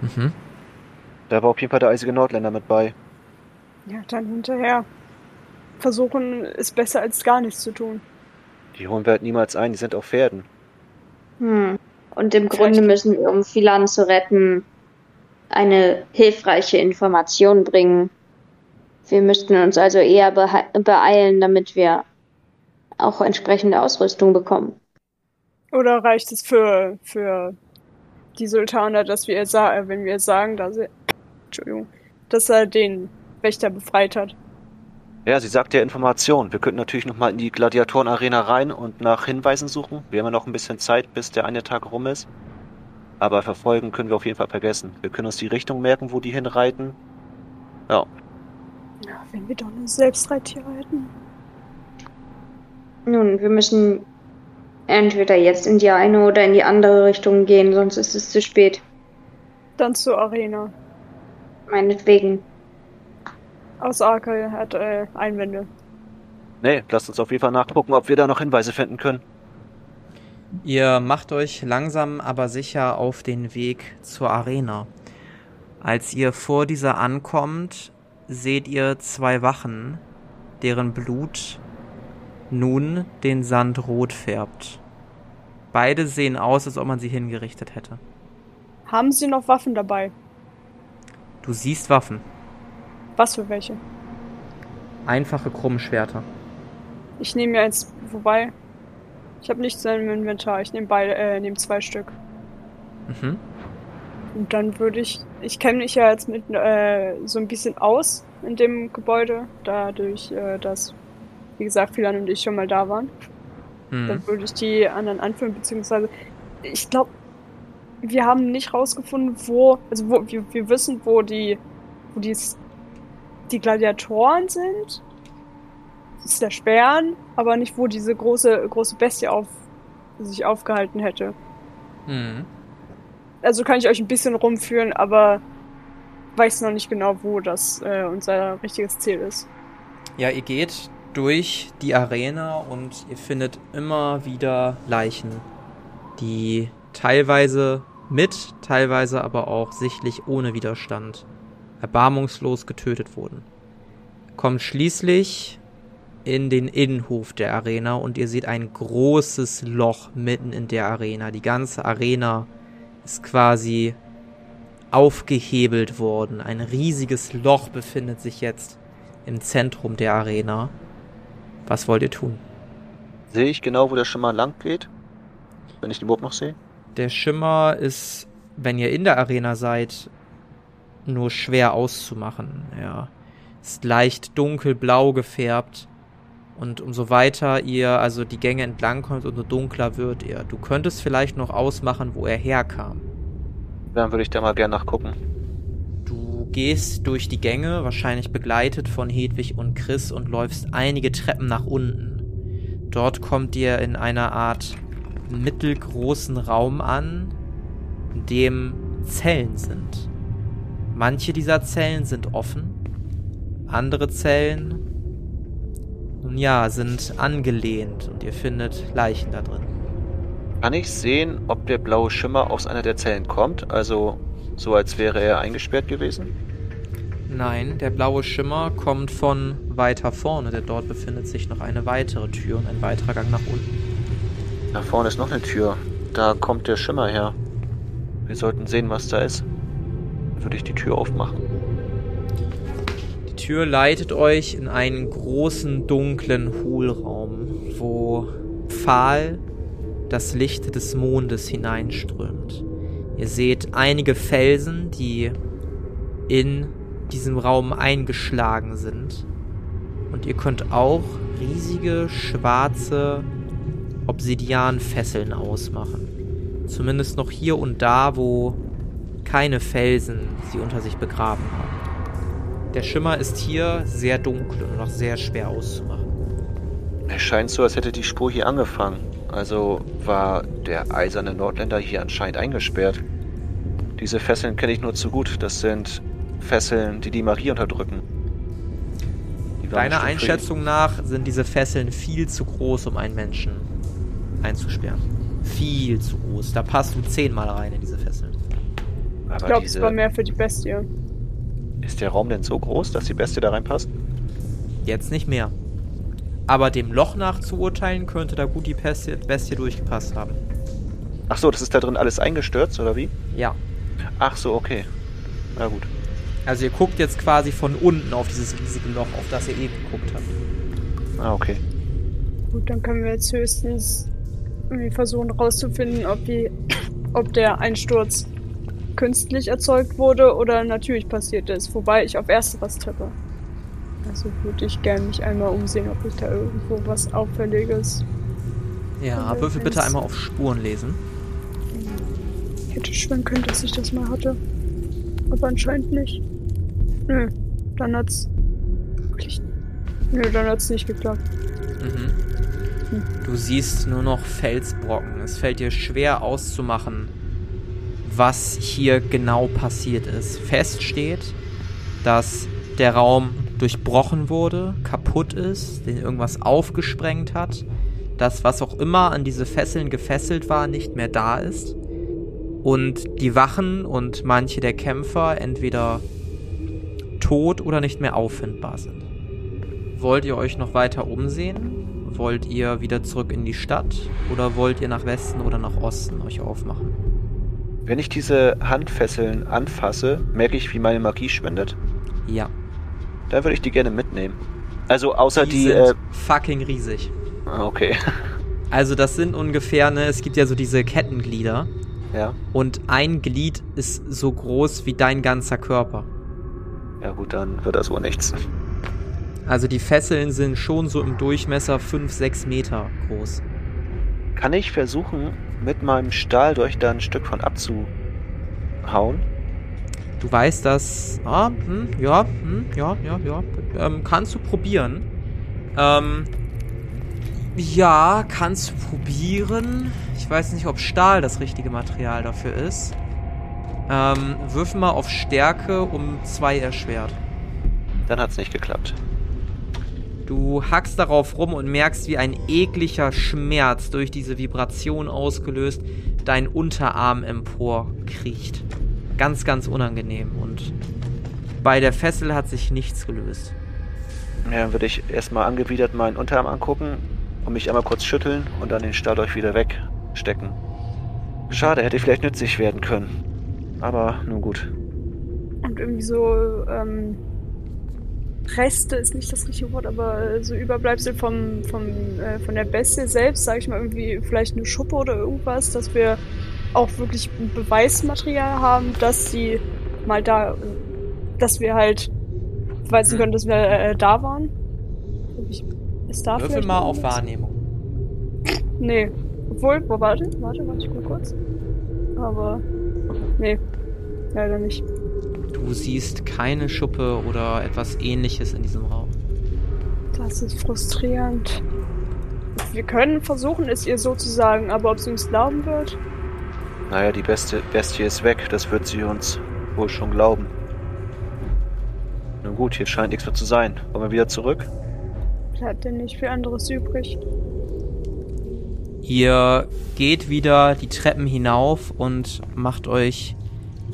Mhm. Da war auf jeden Fall der eisige Nordländer mit bei. Ja, dann hinterher. Versuchen ist besser als gar nichts zu tun. Die holen wir halt niemals ein, die sind auf Pferden. Hm. Und im Vielleicht- Grunde müssen wir, um Philan zu retten, eine hilfreiche Information bringen. Wir müssten uns also eher beeilen, damit wir auch entsprechende Ausrüstung bekommen. Oder reicht es für, für die Sultaner, dass wir wenn wir sagen, dass er, Entschuldigung, dass er den Wächter befreit hat? Ja, sie sagt ja Information. Wir könnten natürlich nochmal in die Gladiatoren-Arena rein und nach Hinweisen suchen. Wir haben ja noch ein bisschen Zeit, bis der eine Tag rum ist. Aber verfolgen können wir auf jeden Fall vergessen. Wir können uns die Richtung merken, wo die hinreiten. Ja, Ja, wenn wir doch nur Selbstreittiere hätten. Nun, wir müssen entweder jetzt in die eine oder in die andere Richtung gehen, sonst ist es zu spät. Dann zur Arena. Meinetwegen. Aus Arke hat äh, Einwände. nee, lasst uns auf jeden Fall nachgucken, ob wir da noch Hinweise finden können. Ihr macht euch langsam aber sicher auf den Weg zur Arena. Als ihr vor dieser ankommt, seht ihr zwei Wachen, deren Blut nun den Sand rot färbt. Beide sehen aus, als ob man sie hingerichtet hätte. Haben sie noch Waffen dabei? Du siehst Waffen, Was für welche? einfache Krummschwerter. Ich nehme mir eins, wobei. Ich habe nichts in meinem Inventar. Ich nehme beide, äh, nehme zwei Stück. Mhm. Und dann würde ich. Ich kenne mich ja jetzt mit äh, so ein bisschen aus in dem Gebäude, dadurch, äh, dass, wie gesagt, Philan und ich schon mal da waren. Mhm. Dann würde ich die anderen anführen, beziehungsweise ich glaube, wir haben nicht rausgefunden, wo, also wo, wir, wir wissen, wo die, wo die, die Gladiatoren sind. Das ist der Sperren, aber nicht, wo diese große, große Bestie auf, sich aufgehalten hätte. Mhm. Also kann ich euch ein bisschen rumführen, aber weiß noch nicht genau, wo das äh, unser richtiges Ziel ist. Ja, ihr geht durch die Arena und ihr findet immer wieder Leichen, die teilweise mit, teilweise aber auch sichtlich ohne Widerstand erbarmungslos getötet wurden. Kommt schließlich in den Innenhof der Arena und ihr seht ein großes Loch mitten in der Arena. Die ganze Arena ist quasi aufgehebelt worden. Ein riesiges Loch befindet sich jetzt im Zentrum der Arena. Was wollt ihr tun? Sehe ich genau, wo der Schimmer lang geht? Wenn ich den überhaupt noch sehe? Der Schimmer ist, wenn ihr in der Arena seid, nur schwer auszumachen. Ja. Ist leicht dunkelblau gefärbt. Und umso weiter ihr also die Gänge entlang kommt, umso dunkler wird er. Du könntest vielleicht noch ausmachen, wo er herkam. Dann würde ich da mal gerne nachgucken. Du gehst durch die Gänge, wahrscheinlich begleitet von Hedwig und Chris, und läufst einige Treppen nach unten. Dort kommt ihr in einer Art mittelgroßen Raum an, in dem Zellen sind. Manche dieser Zellen sind offen, andere Zellen, nun ja, sind angelehnt und ihr findet Leichen da drin. Kann ich sehen, ob der blaue Schimmer aus einer der Zellen kommt? Also so, als wäre er eingesperrt gewesen? Nein, der blaue Schimmer kommt von weiter vorne, denn dort befindet sich noch eine weitere Tür und ein weiterer Gang nach unten. Da vorne ist noch eine Tür. Da kommt der Schimmer her. Wir sollten sehen, was da ist. Würde ich die Tür aufmachen. Die Tür leitet euch in einen großen, dunklen Hohlraum, wo fahl das Licht des Mondes hineinströmt. Ihr seht einige Felsen, die in diesem Raum eingeschlagen sind. Und ihr könnt auch riesige schwarze Obsidianfesseln ausmachen. Zumindest noch hier und da, wo keine Felsen sie unter sich begraben haben. Der Schimmer ist hier sehr dunkel und noch sehr schwer auszumachen. Es scheint so, als hätte die Spur hier angefangen. Also war der eiserne Nordländer hier anscheinend eingesperrt. Diese Fesseln kenne ich nur zu gut. Das sind Fesseln, die die Magie unterdrücken. Deiner Einschätzung nach sind diese Fesseln viel zu groß, um einen Menschen einzusperren. Viel zu groß. Da passt du zehnmal rein in diese Fesseln. Aber ich glaube, es war mehr für die Bestie. Ist der Raum denn so groß, dass die Bestie da reinpasst? Jetzt nicht mehr. Aber dem Loch nach zu urteilen, könnte da gut die Bestie, Bestie durchgepasst haben. Ach so, das ist da drin alles eingestürzt, oder wie? Ja. Ach so, okay. Na gut. Also ihr guckt jetzt quasi von unten auf dieses riesige Loch, auf das ihr eben geguckt habt. Ah, okay. Gut, dann können wir jetzt höchstens irgendwie versuchen rauszufinden, ob die, ob der Einsturz künstlich erzeugt wurde oder natürlich passiert ist. Wobei ich auf ersteres tippe. Also würde ich gerne mich einmal umsehen, ob ich da irgendwo was Auffälliges. Ja, würfel bitte einmal auf Spuren lesen. Ich hätte schwören können, dass ich das mal hatte. Aber anscheinend nicht. Nö, dann hat's. Nö, dann hat's nicht geklappt. Mhm. Hm. Du siehst nur noch Felsbrocken. Es fällt dir schwer auszumachen, was hier genau passiert ist. Fest steht, dass der Raum durchbrochen wurde, kaputt ist, den irgendwas aufgesprengt hat, dass was auch immer an diese Fesseln gefesselt war, nicht mehr da ist und die Wachen und manche der Kämpfer entweder tot oder nicht mehr auffindbar sind. Wollt ihr euch noch weiter umsehen? Wollt ihr wieder zurück in die Stadt oder wollt ihr nach Westen oder nach Osten euch aufmachen? Wenn ich diese Handfesseln anfasse, merke ich, wie meine Magie schwindet? Ja. Dann würde ich die gerne mitnehmen. Also außer die. Die, sind äh, fucking riesig. Ah, okay. Also das sind ungefähr, ne, es gibt ja so diese Kettenglieder. Ja. Und ein Glied ist so groß wie dein ganzer Körper. Ja gut, dann wird das wohl nichts. Also die Fesseln sind schon so im Durchmesser 5, 6 Meter groß. Kann ich versuchen, mit meinem Stahldolch da ein Stück von abzuhauen? Du weißt, dass. Ah, hm, ja, hm, ja, ja, ja. Ähm, kannst du probieren. Ähm. Ja, kannst du probieren. Ich weiß nicht, ob Stahl das richtige Material dafür ist. Ähm, würfel mal auf Stärke um zwei erschwert. Dann hat's nicht geklappt. Du hackst darauf rum und merkst, wie ein ekliger Schmerz durch diese Vibration ausgelöst dein Unterarm emporkriecht. Ganz, ganz unangenehm und bei der Fessel hat sich nichts gelöst. Ja, dann würde ich erstmal angewidert meinen Unterarm angucken und mich einmal kurz schütteln und dann den Stahldolch wieder wegstecken. Schade, hätte vielleicht nützlich werden können. Aber nun gut. Und irgendwie so, ähm, Reste ist nicht das richtige Wort, aber so Überbleibsel vom, vom, äh, von der Bestie selbst, sage ich mal, irgendwie vielleicht eine Schuppe oder irgendwas, dass wir auch wirklich Beweismaterial haben, dass sie mal da, dass wir halt beweisen hm. können, dass wir äh, da waren. Ich, ist da Würfel mal auf Wahrnehmung. Nee. Obwohl, wo, warte, warte, warte, ich guck kurz. Aber, nee, leider nicht. Du siehst keine Schuppe oder etwas ähnliches in diesem Raum. Das ist frustrierend. Wir können versuchen, es ihr so zu sagen, aber ob sie uns glauben wird? Naja, die beste Bestie ist weg, das wird sie uns wohl schon glauben. Nun gut, hier scheint nichts mehr zu sein. Wollen wir wieder zurück? Bleibt denn nicht viel anderes übrig? Ihr geht wieder die Treppen hinauf und macht euch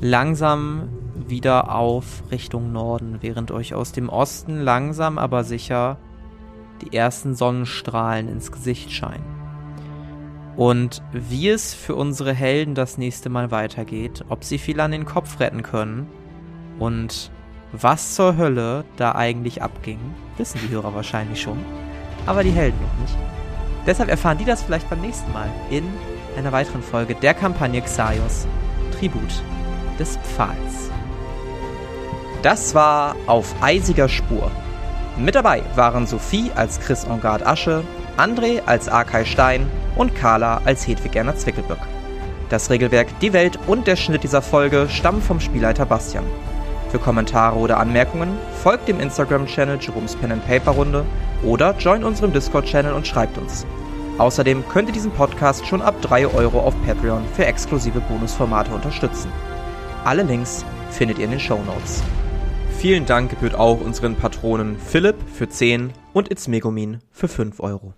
langsam wieder auf Richtung Norden, während euch aus dem Osten langsam aber sicher die ersten Sonnenstrahlen ins Gesicht scheinen. Und wie es für unsere Helden das nächste Mal weitergeht, ob sie viel an den Kopf retten können und was zur Hölle da eigentlich abging, wissen die Hörer wahrscheinlich schon, aber die Helden noch nicht. Deshalb erfahren die das vielleicht beim nächsten Mal in einer weiteren Folge der Kampagne Xaios Tribut des Pfahls. Das war Auf eisiger Spur. Mit dabei waren Sophie als Chris Engard Asche, André als Arkay Stein und Carla als Hedwig Erna Zwickelböck. Das Regelwerk, die Welt und der Schnitt dieser Folge stammen vom Spielleiter Bastian. Für Kommentare oder Anmerkungen folgt dem Instagram-Channel Jerome's Pen and Paper Runde oder join unserem Discord-Channel und schreibt uns. Außerdem könnt ihr diesen Podcast schon ab 3 Euro auf Patreon für exklusive Bonusformate unterstützen. Alle Links findet ihr in den Show Notes. Vielen Dank gebührt auch unseren Patronen Philipp für 10 und It's Megumin für 5 Euro.